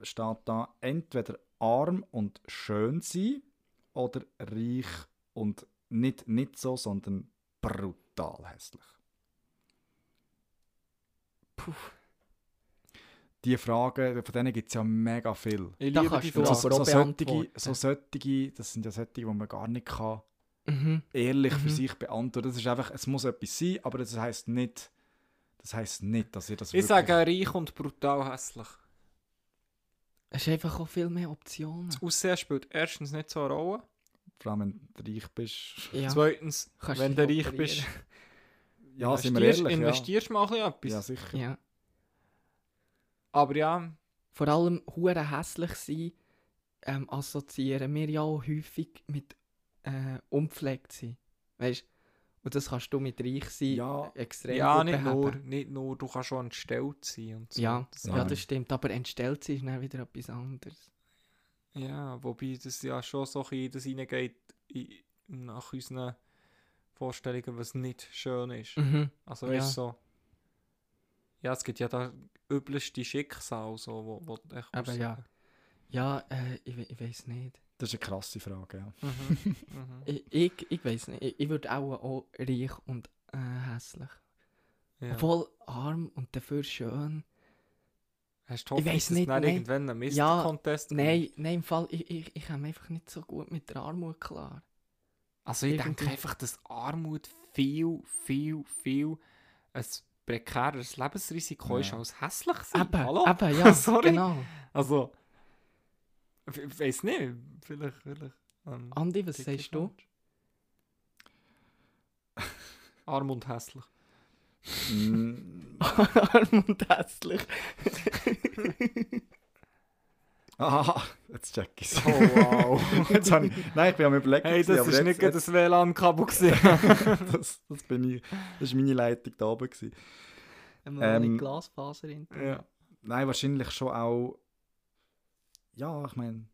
steht da entweder arm und schön sein oder reich und nicht, nicht so, sondern brutal hässlich. Puh. Die Fragen, von denen gibt es ja mega viel. Ich Da liebe die du Frage. aber auch so, beantworten. solche, so solche, das sind ja solche, die man gar nicht kann Mhm. ehrlich für Mhm. sich beantworten. Das ist einfach, es muss etwas sein, aber das heißt nicht, das heißt nicht, dass ihr das Ich sage reich und brutal hässlich. Es ist einfach auch viel mehr Optionen. Das Aussehen spielt erstens nicht so eine Rolle. Vor allem, wenn du reich bist. Ja, Zweitens, kannst wenn du reich operieren. bist, Ja, sind wir investierst, ehrlich, investierst mal ein bisschen ja. etwas. Ja, sicher. Ja. Aber ja, Vor allem hure hässlich sein ähm, assoziieren wir ja auch häufig mit äh, unpflegt sein. Weißt Und das kannst du mit reich sein Ja, extrem ja nicht, nur, nicht nur, du kannst schon entstellt sein und so. Ja, Das- ja, das stimmt. Aber entstellt sein ist dann wieder etwas anderes. Ja, wobei das ja schon so ein das hineingeht, in- nach unseren Vorstellungen, was nicht schön ist. Mhm. Also Ja. weißt du so, ja, es gibt ja da übelste Schicksal, so, wo, wo echt Aber ja. sagen. Ja, äh, ich, ich weiß nicht. Das ist eine krasse Frage, ja. Mhm. mhm. Ich, ich, ich weiß nicht. Ich, ich würde auch, auch reich und äh, hässlich. Ja. Obwohl arm und dafür schön. Hast du Hoffnung, dass nicht, dann nein. irgendwann ein Mr. Ja, Contest kommt? Nein, nein, im Fall, ich, ich, ich komme einfach nicht so gut mit der Armut klar. Also ich Irgendwie- denke einfach, dass Armut viel, viel, viel ein prekäres Lebensrisiko ist Ja. als hässlich sein. Eben, Hallo? eben, ja, Sorry. genau. Also, ich, weiß nicht, vielleicht, vielleicht. Ähm, Andi, was sagst du? Arm und hässlich. Mm, arm und hässlich. Aha, jetzt check ich es. Oh wow. Jetzt habe ich, nein, ich bin am überlegen. hey, das jetzt- nicht gerade jetzt- das WLAN-Kabel das, das bin ich. Das war meine Leitung da oben. Gewesen. Man man Ähm, Glasfaser ja. Nein, wahrscheinlich schon auch. Ja, ich meine.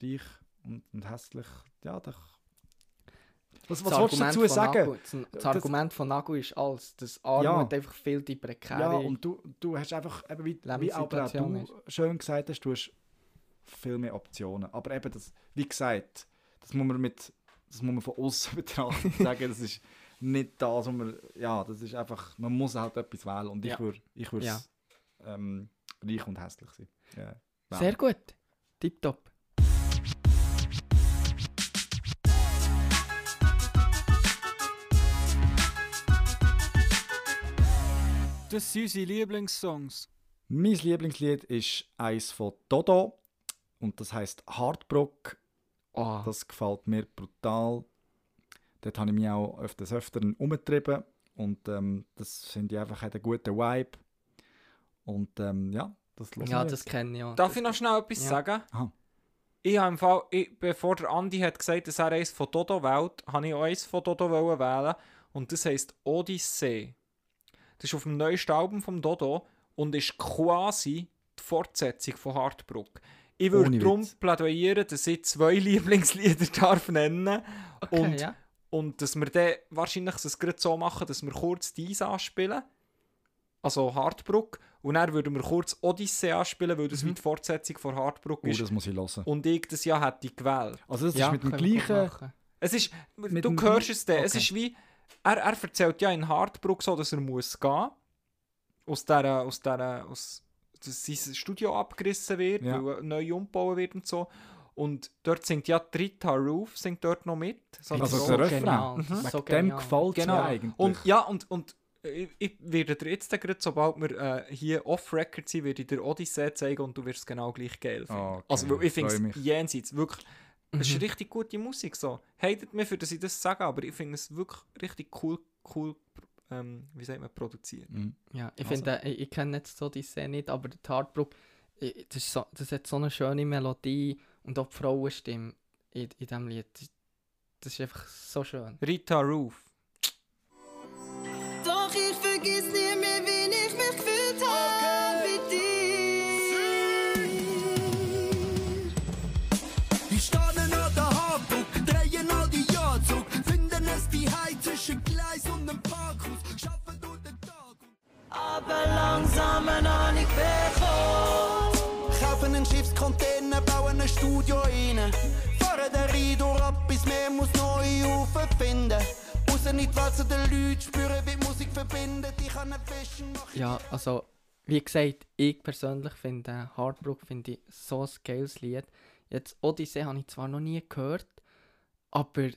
Reich und, und hässlich. Ja, doch. Was, was willst du dazu sagen? Nagel, das, Argument von Nagel ist alles, dass Armut einfach viel die prekäre... Ja, und du, du hast einfach, eben wie, wie auch du schön gesagt hast, du hast viel mehr Optionen. Aber eben, das, wie gesagt, das muss man mit, das muss man von außen betrachten sagen, das ist nicht das, was man, ja, das ist einfach, man muss halt etwas wählen und ich Ja. würde ich Ja. ähm, reich und hässlich sein. Ja. Ja. Sehr gut. Tipptopp. Das sind unsere Lieblingssongs. Mein Lieblingslied ist eins von Dodo und das heißt Hardbrook. Oh, Das gefällt mir brutal. Dort habe ich mich auch öfters öfter umgetrieben und ähm, das finde ich einfach einen guten Vibe. Und ähm, ja, das ja, das kenne ich auch. Darf ich noch schnell etwas Ja. sagen? Aha. Ich habe im Fall, ich, bevor der Andi hat gesagt, dass er eins von Dodo wählt, habe ich auch eins von Dodo wollen wählen und das heisst Odyssee. Das ist auf dem neuesten Album vom Dodo und ist quasi die Fortsetzung von Hardbrook. Ich würde darum plädieren, dass ich zwei Lieblingslieder darf nennen okay, und, ja. und dass wir dann wahrscheinlich das gerade so machen, dass wir kurz dies anspielen, also Hardbrook, und dann würden wir kurz Odyssee anspielen, weil das wie die Fortsetzung von Hardbrook Oh, ist das muss ich hören. und ich das ja hätte gewählt. Also das ja, ist mit dem gleichen... Es ist, Mit du hörst es dann, es Okay. ist wie, er, er erzählt ja in Hardbrook so, dass er muss gehen, aus dieser, aus dieser, aus, dass sein Studio abgerissen wird, Ja. weil neu umgebaut wird und so. Und dort singt ja die Rita Roof singt dort noch mit. So Also so. genial, Mhm. so dem gefällt Genau. mir eigentlich. Und ja, und, und ich, ich werde dir jetzt gerade, sobald wir äh, hier off-record sind, werde ich dir Odyssey zeigen und du wirst es genau gleich geil finden. Okay, Also, ich finde es jenseits, wirklich, es ist Mhm. richtig gute Musik so. Hatet mir, für dass ich das sage, aber ich finde es wirklich richtig cool, cool, ähm, wie sagt man, produziert. Mhm. Ja, ich Also- finde, äh, ich, ich kenne jetzt so die Szene nicht, aber der Hardbrook, ich- das, so, das hat so eine schöne Melodie und auch die Frauenstimme in, in diesem Lied. Das, das ist einfach so schön. Rita Roof. Und dem Parkhaus, schaffen durch den Tag. Aber langsam habe ich bekommen. Kaufen einen Schiffscontainer, bauen ein Studio rein. Fahren den Rhein durch ab, bis mehr muss neu auffinden. Raus in die Welt zu den Leuten, spüren, wie die Musik verbindet. Ich einen Fashion machen. Ja, also, wie gesagt, ich persönlich finde Hardbrook finde ich so ein geiles Lied. Jetzt Odyssey habe ich zwar noch nie gehört, aber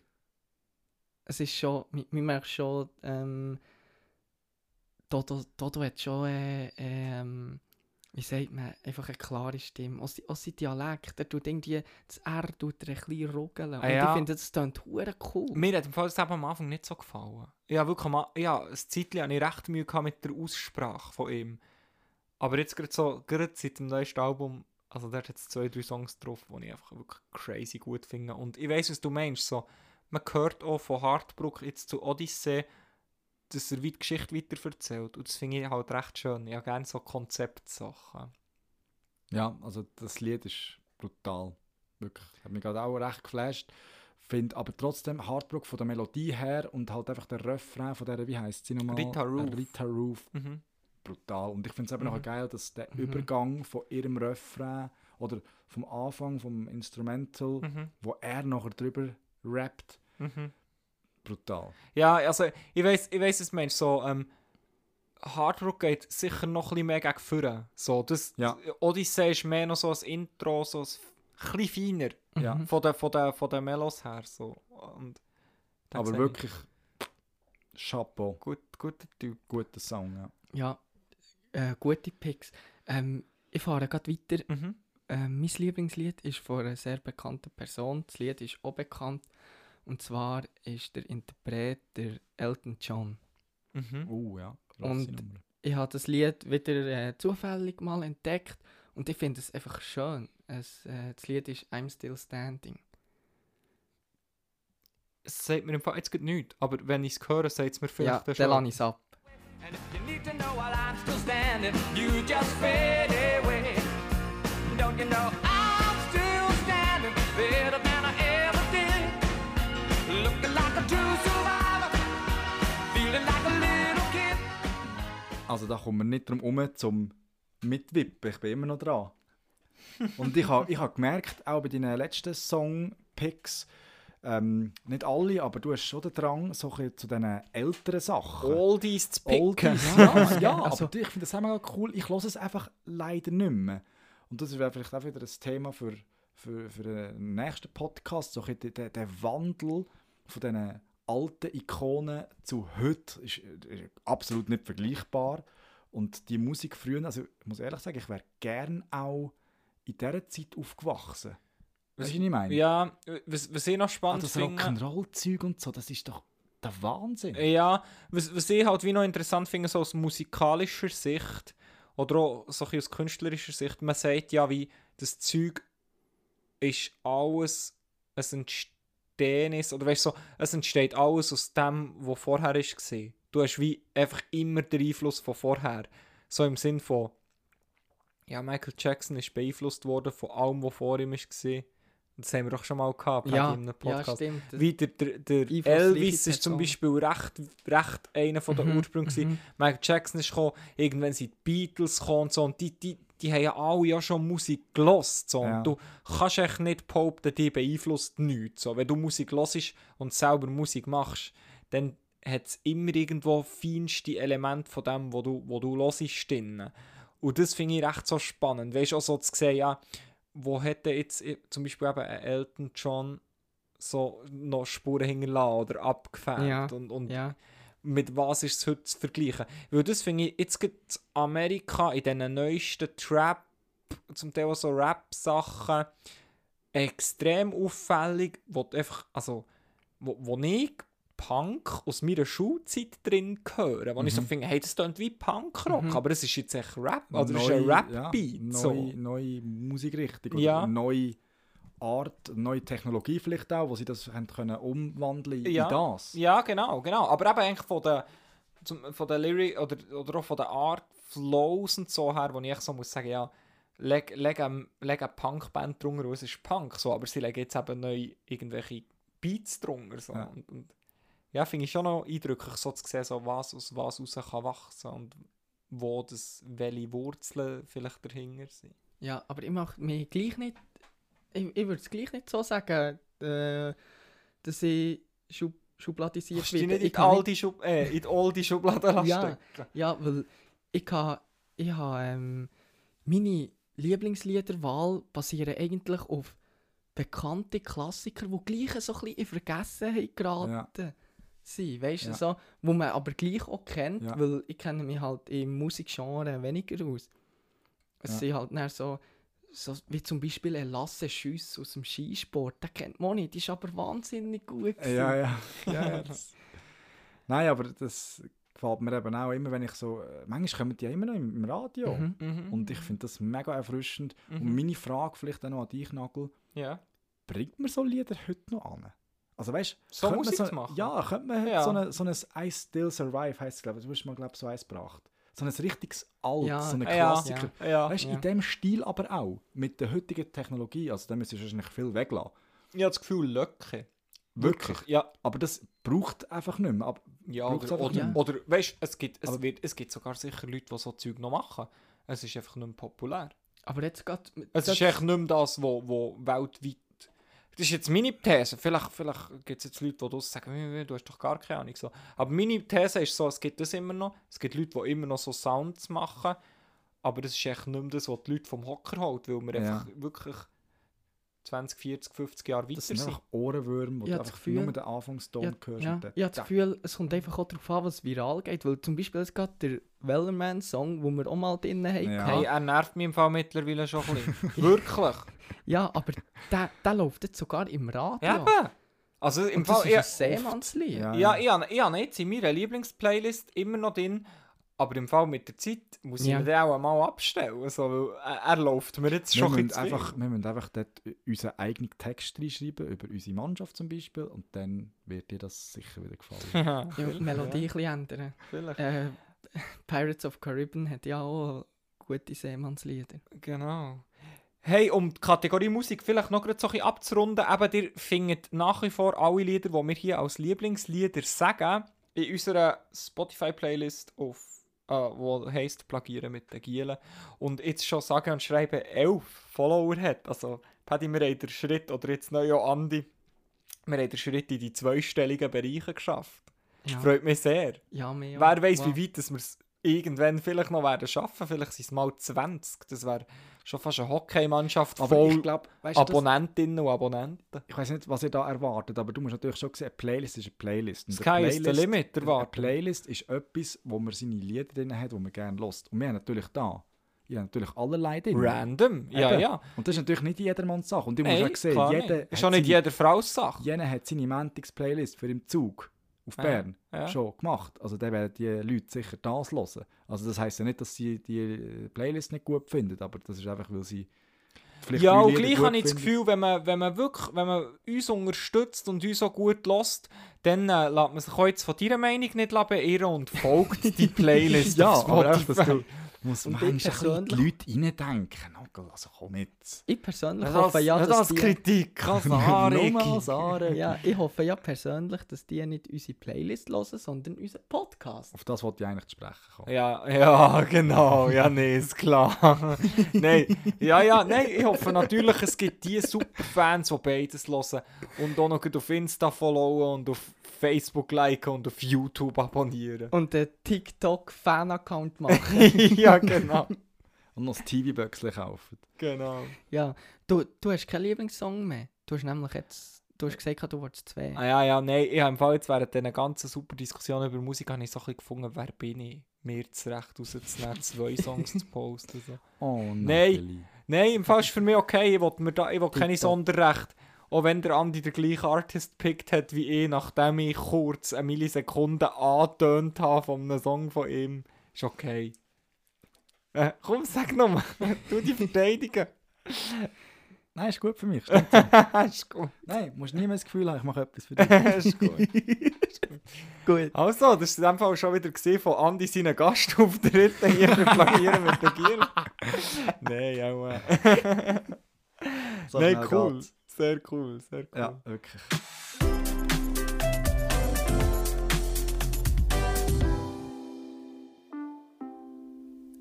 es ist schon, man, merkt schon, ähm, Dodo, Dodo hat schon äh, ähm, wie sagt man, einfach eine klare Stimme. Auch, sein- auch sein Dialekt, er tut irgendwie, das R tut er ein bisschen ruckeln. Und Ah, ja. ich finde, das klingt hure cool. Mir hat das eben am Anfang nicht so gefallen. Ja, wirklich, ja, ein Zeitchen hatte ich recht Mühe mit der Aussprache von ihm. Aber jetzt gerade so, gerade seit dem neuesten Album, also der hat jetzt zwei, drei Songs drauf, die ich einfach wirklich crazy gut finde. Und ich weiß, was du meinst, so, man hört auch von Hartbruck jetzt zu Odyssee, dass er die Geschichte weiterverzählt. Und das finde ich halt recht schön. Ich habe gerne so Konzeptsachen. Ja, also das Lied ist brutal. Wirklich. Hat mich gerade auch recht geflasht. Finde aber trotzdem Heartbrook von der Melodie her und halt einfach der Refrain von der, wie heißt sie nochmal? Rita Roof. Äh, Rita Roof. Mhm. Brutal. Und ich finde es eben Mhm. noch geil, dass der Mhm. Übergang von ihrem Refrain oder vom Anfang, vom Instrumental, Mhm. wo er nachher drüber rappt, Mhm. brutal. Ja, also ich weiß, ich weiß, was du meinst. So, ähm, Hard Rock geht sicher noch ein bisschen mehr gegen vorne. So, das, Ja. Odyssey ist mehr noch so ein Intro, so ein bisschen feiner Ja. Mhm. von den von der, von der Melos her. So. Und Aber wirklich Chapeau. ich, Gut, guter Typ. Guter Song, ja. Ja, äh, gute Picks. Ähm, ich fahre gerade weiter. Mhm. Ähm, mein Lieblingslied ist von einer sehr bekannten Person. Das Lied ist auch bekannt. Und zwar ist der Interpret der Elton John. Mhm. Uh, ja. Und- Nummer. Ich habe das Lied wieder äh, zufällig mal entdeckt und ich finde es einfach schön. Es, äh, das Lied ist I'm Still Standing. Es sagt mir im Fall jetzt gerade nichts, aber wenn ich es höre, sagt es mir Ja, vielleicht dann schon. lasse ich es ab. And if you need to know while I'm still standing, you just fade away. Also da kommen wir nicht drum herum zum Mitwippen. Ich bin immer noch dran. Und ich habe ich ha gemerkt, auch bei deinen letzten Song-Picks, ähm, nicht alle, aber du hast schon den Drang so zu diesen älteren Sachen. Oldies zu picken. Oldies, ja, ja Also- aber ich finde das mega cool. Ich höre es einfach leider nicht mehr. Und das wäre vielleicht auch wieder ein Thema für, für, für den nächsten Podcast. So der, der Wandel von diesen alten Ikonen zu heute ist, ist absolut nicht vergleichbar. Und die Musik früher, also ich muss ehrlich sagen, ich wäre gern auch in dieser Zeit aufgewachsen. Weißt du, was ich meine? Ja, was, was ich noch spannend das finde... Rock'n'Roll-Zeug und so, das ist doch der Wahnsinn. Ja, was, was ich halt wie noch interessant finde, so aus musikalischer Sicht oder auch so ein aus künstlerischer Sicht, man sagt ja, wie das Zeug ist alles ein Entstehnis, oder weißt du, so, es entsteht alles aus dem, was vorher war. Du hast wie einfach immer den Einfluss von vorher. So im Sinn von, ja, Michael Jackson ist beeinflusst worden von allem, was vor ihm war. Das haben wir doch schon mal gehabt, Ja, in einem ja, Podcast. stimmt. Das- Wie der, der, der Elvis ist zum. Beispiel recht, recht einer von der Mhm, Ursprünge. gewesen. mhm. Michael Jackson ist gekommen, irgendwann sind die Beatles gekommen und so. Und die, die, die haben ja alle ja schon Musik gelost. So. Ja. Und du kannst echt nicht behaupten, die beeinflusst nichts. So. Wenn du Musik hörst und selber Musik machst, dann hat es immer irgendwo feinste Elemente von dem, wo du, wo du hörst, drin. Und das finde ich recht so spannend. Weißt du, auch so zu sehen, ja, wo hätte jetzt i- zum Beispiel eben ein Elton John so noch Spuren hinterlassen oder abgefärbt Ja, und, und Ja, mit was ist es heute zu vergleichen? Weil das finde ich, jetzt gibt Amerika in diesen neuesten Trap, zum Teil auch so Rap-Sachen, extrem auffällig, wo einfach, also, wo, wo ich Punk aus meiner Schulzeit drin höre, wo ich so finde, hey, das klingt wie Punkrock, Mhm. aber es ist jetzt echt Rap, oder es ist ein Rap-Beat. Ja, so. neue, neue Musikrichtung oder Ja. neue Art, neue Technologie vielleicht auch, wo sie das haben können umwandeln in Ja. das. Ja, genau, genau. Aber eben eigentlich von der, zum, von der Lyric oder, oder auch von der Art Flows und so her, wo ich so muss sagen, ja, leg, leg, eine, leg eine Punkband drunter, und es ist Punk, so, aber sie legen jetzt eben neu irgendwelche Beats drunter. So. Ja. Und, und ja, finde ich schon noch eindrücklich, so zu sehen, so, was aus was raus kann wachsen und wo das, welche Wurzeln vielleicht dahinter sind. ja, aber ich mache mich gleich nicht. Ich, ich würde es gleich nicht so sagen, äh, dass ich schub, schubladisiert Kannst werde. nicht in die Schub äh, in die alte Schublade lassen Ja. Ja, weil ich habe ich ha, ähm, meine Lieblingsliederwahl basieren eigentlich auf bekannte Klassiker, die gleich so ein bisschen in Vergessenheit geraten sind. Weißt du, Ja. so, wo man aber gleich auch kennt, Ja. weil ich kenne mich halt im Musikgenre weniger aus. Es Ja. sind halt so, so, wie zum Beispiel ein Lasse Schüss aus dem Skisport. Den kennt man nicht, die ist aber wahnsinnig gut. gewesen. Ja, ja. ja, ja. Nein, aber das gefällt mir eben auch immer, wenn ich so. äh, Manchmal kommen die ja immer noch im, im Radio. Mhm. Mhm. Und ich finde das mega erfrischend. Und Mhm. meine Frage vielleicht auch noch an dich, Nagel: Ja. Bringt man so Lieder heute noch an? Also weißt So könnte man Musik so, machen? Ja, könnte man Ja. so, eine, so ein I Still Survive heisst es, glaube ich. Du hast mal, glaube ich, so eins gebracht. So ein richtiges Alt, Ja. so ein Ja. Klassiker. Ja. Weißt du, Ja. in dem Stil aber auch. Mit der heutigen Technologie. Also, da müsstest du wahrscheinlich viel weglassen. Ich habe das Gefühl, Löcke. Wirklich. Ja. Aber das braucht einfach nicht mehr. Aber Ja, oder, einfach oder, nicht mehr. oder weißt du, es gibt, es, Aber- wird, es gibt sogar sicher Leute, die so Zeug noch machen. Es ist einfach nicht mehr populär. Aber jetzt geht Es ist echt nicht mehr das, wo, wo weltweit. Das ist jetzt meine These. Vielleicht, vielleicht gibt es jetzt Leute, die das sagen, «Wie, wie, du hast doch gar keine Ahnung. So. Aber meine These ist so, es gibt das immer noch. Es gibt Leute, die immer noch so Sounds machen. Aber das ist echt nicht mehr das, was die Leute vom Hocker holt, weil wir Ja. einfach wirklich 20, 40, 50 Jahre weiter das sind sind. einfach Ohrenwürmer, wo Ich du das einfach Gefühl- nur den Anfangston Ja, hörst. ja. Ich habe das Gefühl, es kommt einfach auch darauf an, was viral geht. Weil zum Beispiel es geht der Wellerman-Song, den wir auch mal drin haben. Ja. Hey, er nervt mich im Fall mittlerweile schon ein bisschen. Wirklich. Ja, aber der, der läuft jetzt sogar im Radio. Ja, eben. Also im Und das Fall, ist ich, ein Seemannslied. Ja. ja, ich habe, ich habe jetzt in meiner Lieblingsplaylist immer noch drin, aber im Fall mit der Zeit muss ich Ja. mir den auch einmal abstellen. Also, weil er, er läuft mir jetzt schon ein müssen einfach, wir müssen einfach dort unseren eigenen Text reinschreiben, über unsere Mannschaft zum Beispiel, und dann wird dir das sicher wieder gefallen. Ja, Ja, die Melodie ein bisschen ändern. Vielleicht. Äh, Pirates of Caribbean hat ja auch gute Seemannslieder. Genau. Hey, um die Kategorie Musik vielleicht noch so ein bisschen abzurunden, eben, ihr findet nach wie vor alle Lieder, die wir hier als Lieblingslieder sagen, in unserer Spotify-Playlist auf, äh, wo heisst Plagieren mit den Gielen. Und jetzt schon sagen und schreiben, elf Follower hat. Also, Paddy, wir haben den Schritt, oder jetzt neu auch Andi, wir haben den Schritt in die zweistelligen Bereiche geschafft. Ja, Freut mich sehr. ja. Wer weiß, wow. wie weit wir es irgendwann vielleicht noch werden schaffen. Vielleicht sind es mal 20. Das wäre schon fast eine Hockeymannschaft voll ich glaube, weißt du, das- Abonnentinnen und Abonnenten. ich weiß nicht, was ihr da erwartet, aber du musst natürlich schon sehen, eine Playlist ist eine Playlist. Und Sky eine is the limit, Eine erwarten. Playlist ist etwas, wo man seine Lieder drin hat, die man gerne lost. Und wir haben natürlich da, habe natürlich allerlei drin. Random. Ja, Eben. ja. Und das ist natürlich nicht jedermanns Sache. Und du musst auch sehen, jeder. Ist hat schon nicht seine- jeder Frau's Sache. Jener hat seine Mantix-Playlist für im Zug auf Ja, Bern ja. schon gemacht. Also dann werden die Leute sicher das hören. Also das heisst ja nicht, dass sie die Playlist nicht gut finden, aber das ist einfach, weil sie vielleicht Ja, und gleich habe ich das. Gefühl, wenn man, wenn man wirklich, wenn man uns unterstützt und uns so gut lässt, dann äh, lässt man sich auch jetzt von deiner Meinung nicht beirren und folgt die Playlist Ja, aber einfach, dass du musst manchmal ein bisschen die Leute reindenken. Nagel, Also komm jetzt. Ich persönlich Das, hoffe ja, das dass als die... Kritik, als Anregung. Ja, ich hoffe ja persönlich, dass die nicht unsere Playlist hören, sondern unseren Podcast. Auf das wollte ich eigentlich zu sprechen kommen. Ja, ja, genau. Ja, nee, ist klar. nein, ja, ja, nein, ich hoffe natürlich, es gibt die Superfans, die beides hören und auch noch auf Insta followen und auf Facebook liken und auf YouTube abonnieren. Und einen TikTok-Fan-Account machen. ja, genau. Und noch das TV-Böckchen kaufen. genau. ja, du, du hast keinen Lieblingssong mehr. Du hast nämlich jetzt... Du hast gesagt, du wolltest zwei. Ah, ja, ja, nein, ich habe im Fall jetzt während dieser ganzen super Diskussion über Musik habe ich so ein bisschen gefunden, wer bin ich, mir das Recht rauszunehmen, zwei Songs zu posten. So. Oh Nein. Nathalie. Nein, im Fall ist für mich okay. Ich will, mir da, ich will keine Tipptopp. Sonderrecht. Auch wenn der Andi den gleichen Artist gepickt hat wie ich, nachdem ich kurz eine Millisekunde angetönt habe von einem Song von ihm. Ist okay. Äh, komm, sag nochmal. Du die verteidigen. Nein, ist gut für mich. Stimmt. ist gut. Nein, musst nie mehr das Gefühl haben, ich mache etwas für dich. ist gut. Gut. Also, das war in dem Fall schon wieder gesehen von Andi seinen Gastauftritten hier für Plagieren mit der Gier. Nein, auch. Äh. So Nein, cool. geht's. Sehr cool, sehr cool. Ja, wirklich.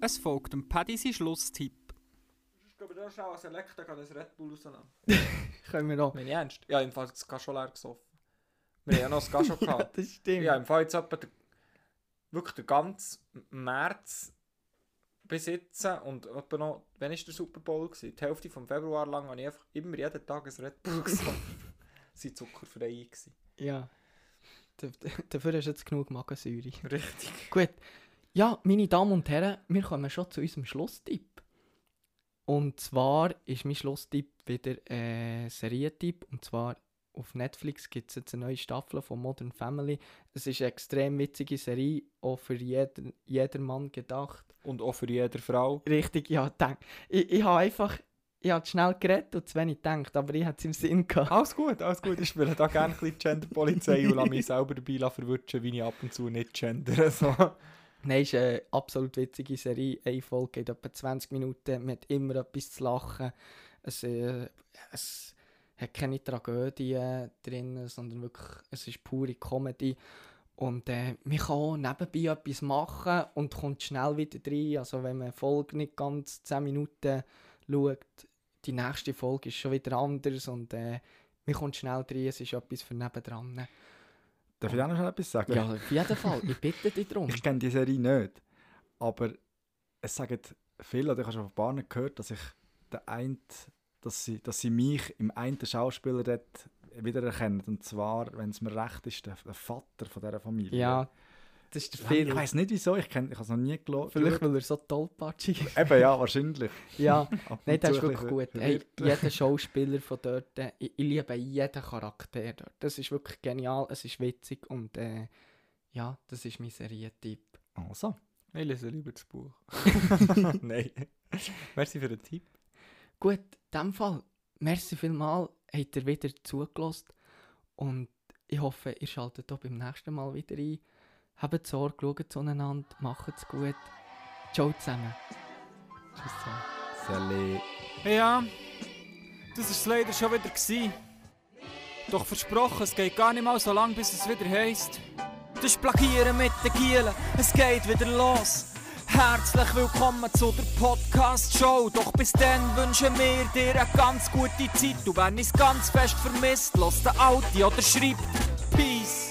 Es folgt dem Paddy sein Schlusstipp. Ich glaube, da schnell als Elektra kann das Red Bull rausnehmen. Können wir noch. Wenn ich ernst? Ja, im Fall das Gas schon leer gesoffen. Wir haben ja noch das Gas schon Ja, gehabt. das stimmt. Ja, im Fall jetzt etwa der, wirklich der ganze März besitzen und etwa noch, wann war der Super Bowl? Gewesen? Die Hälfte vom Februar lang habe ich einfach immer jeden Tag ein Red Bull gesoffen. Sie waren zuckerfrei. Gewesen. Ja. Dafür hast du jetzt genug Magensäure. Richtig. Gut. Ja, meine Damen und Herren, wir kommen schon zu unserem Schlusstipp. Und zwar ist mein Schlusstipp wieder ein Serientipp. Und zwar auf Netflix gibt es jetzt eine neue Staffel von Modern Family. Es ist eine extrem witzige Serie, auch für jeden, jedermann gedacht. Und auch für jede Frau. Richtig, ja, denk. Ich, ich habe einfach ich habe schnell geredet und zu wenig gedacht, aber ich hatte es im Sinn gehabt. Alles gut, alles gut. Ich spiele da gerne ein bisschen Genderpolizei und lasse mich selber dabei verwutschen, wie ich ab und zu nicht gendere. So. Nein, es ist eine absolut witzige Serie. Eine Folge geht etwa 20 Minuten. Man hat immer etwas zu lachen. Es, äh, es hat keine Tragödie drin, sondern wirklich, es ist pure Comedy. Und äh, man kann auch nebenbei etwas machen und kommt schnell wieder rein. Also wenn man eine Folge nicht ganz 10 Minuten schaut, die nächste Folge ist schon wieder anders und äh, man kommt schnell rein, es ist etwas für nebendran. Darf ich auch noch etwas sagen? Ja, auf jeden Fall. Ich bitte dich darum. Ich kenne die Serie nicht, aber es sagen viele, oder ich habe schon von Bahnen gehört, dass ich der ein, dass sie, dass sie mich im einen Schauspieler dort wiedererkennen. Und zwar, wenn es mir recht ist, der, der Vater von dieser Familie. Ja, das ist der Ich Film. weiß nicht wieso, ich, kenn- ich habe es noch nie geschaut. Vielleicht, weil er so tollpatschig ist. Eben, ja, wahrscheinlich. Ja, nein, das ist wirklich gut. Hey, jeder Schauspieler von dort, äh, ich, ich liebe jeden Charakter dort. Das ist wirklich genial, es ist witzig und äh, ja, das ist mein Serientipp. Also, Ich lese lieber das Buch. Nein. Merci für den Tipp. Gut, in dem Fall, merci vielmal, habt ihr wieder zugelassen und ich hoffe, ihr schaltet auch beim nächsten Mal wieder ein. Habt Sorge, schaut zueinander, macht es gut. Ciao zusammen. Tschüss zusammen. Salut. Ja, das war es leider schon wieder. Gewesen. Doch versprochen, es geht gar nicht mal so lang, bis es wieder heisst. Das ist Plagieren mit den Gielen, es geht wieder los. Herzlich willkommen zu der Podcast-Show. Doch bis dann wünschen wir dir eine ganz gute Zeit. Du wenn es ganz fest vermisst, los den Audi oder schreibt Peace.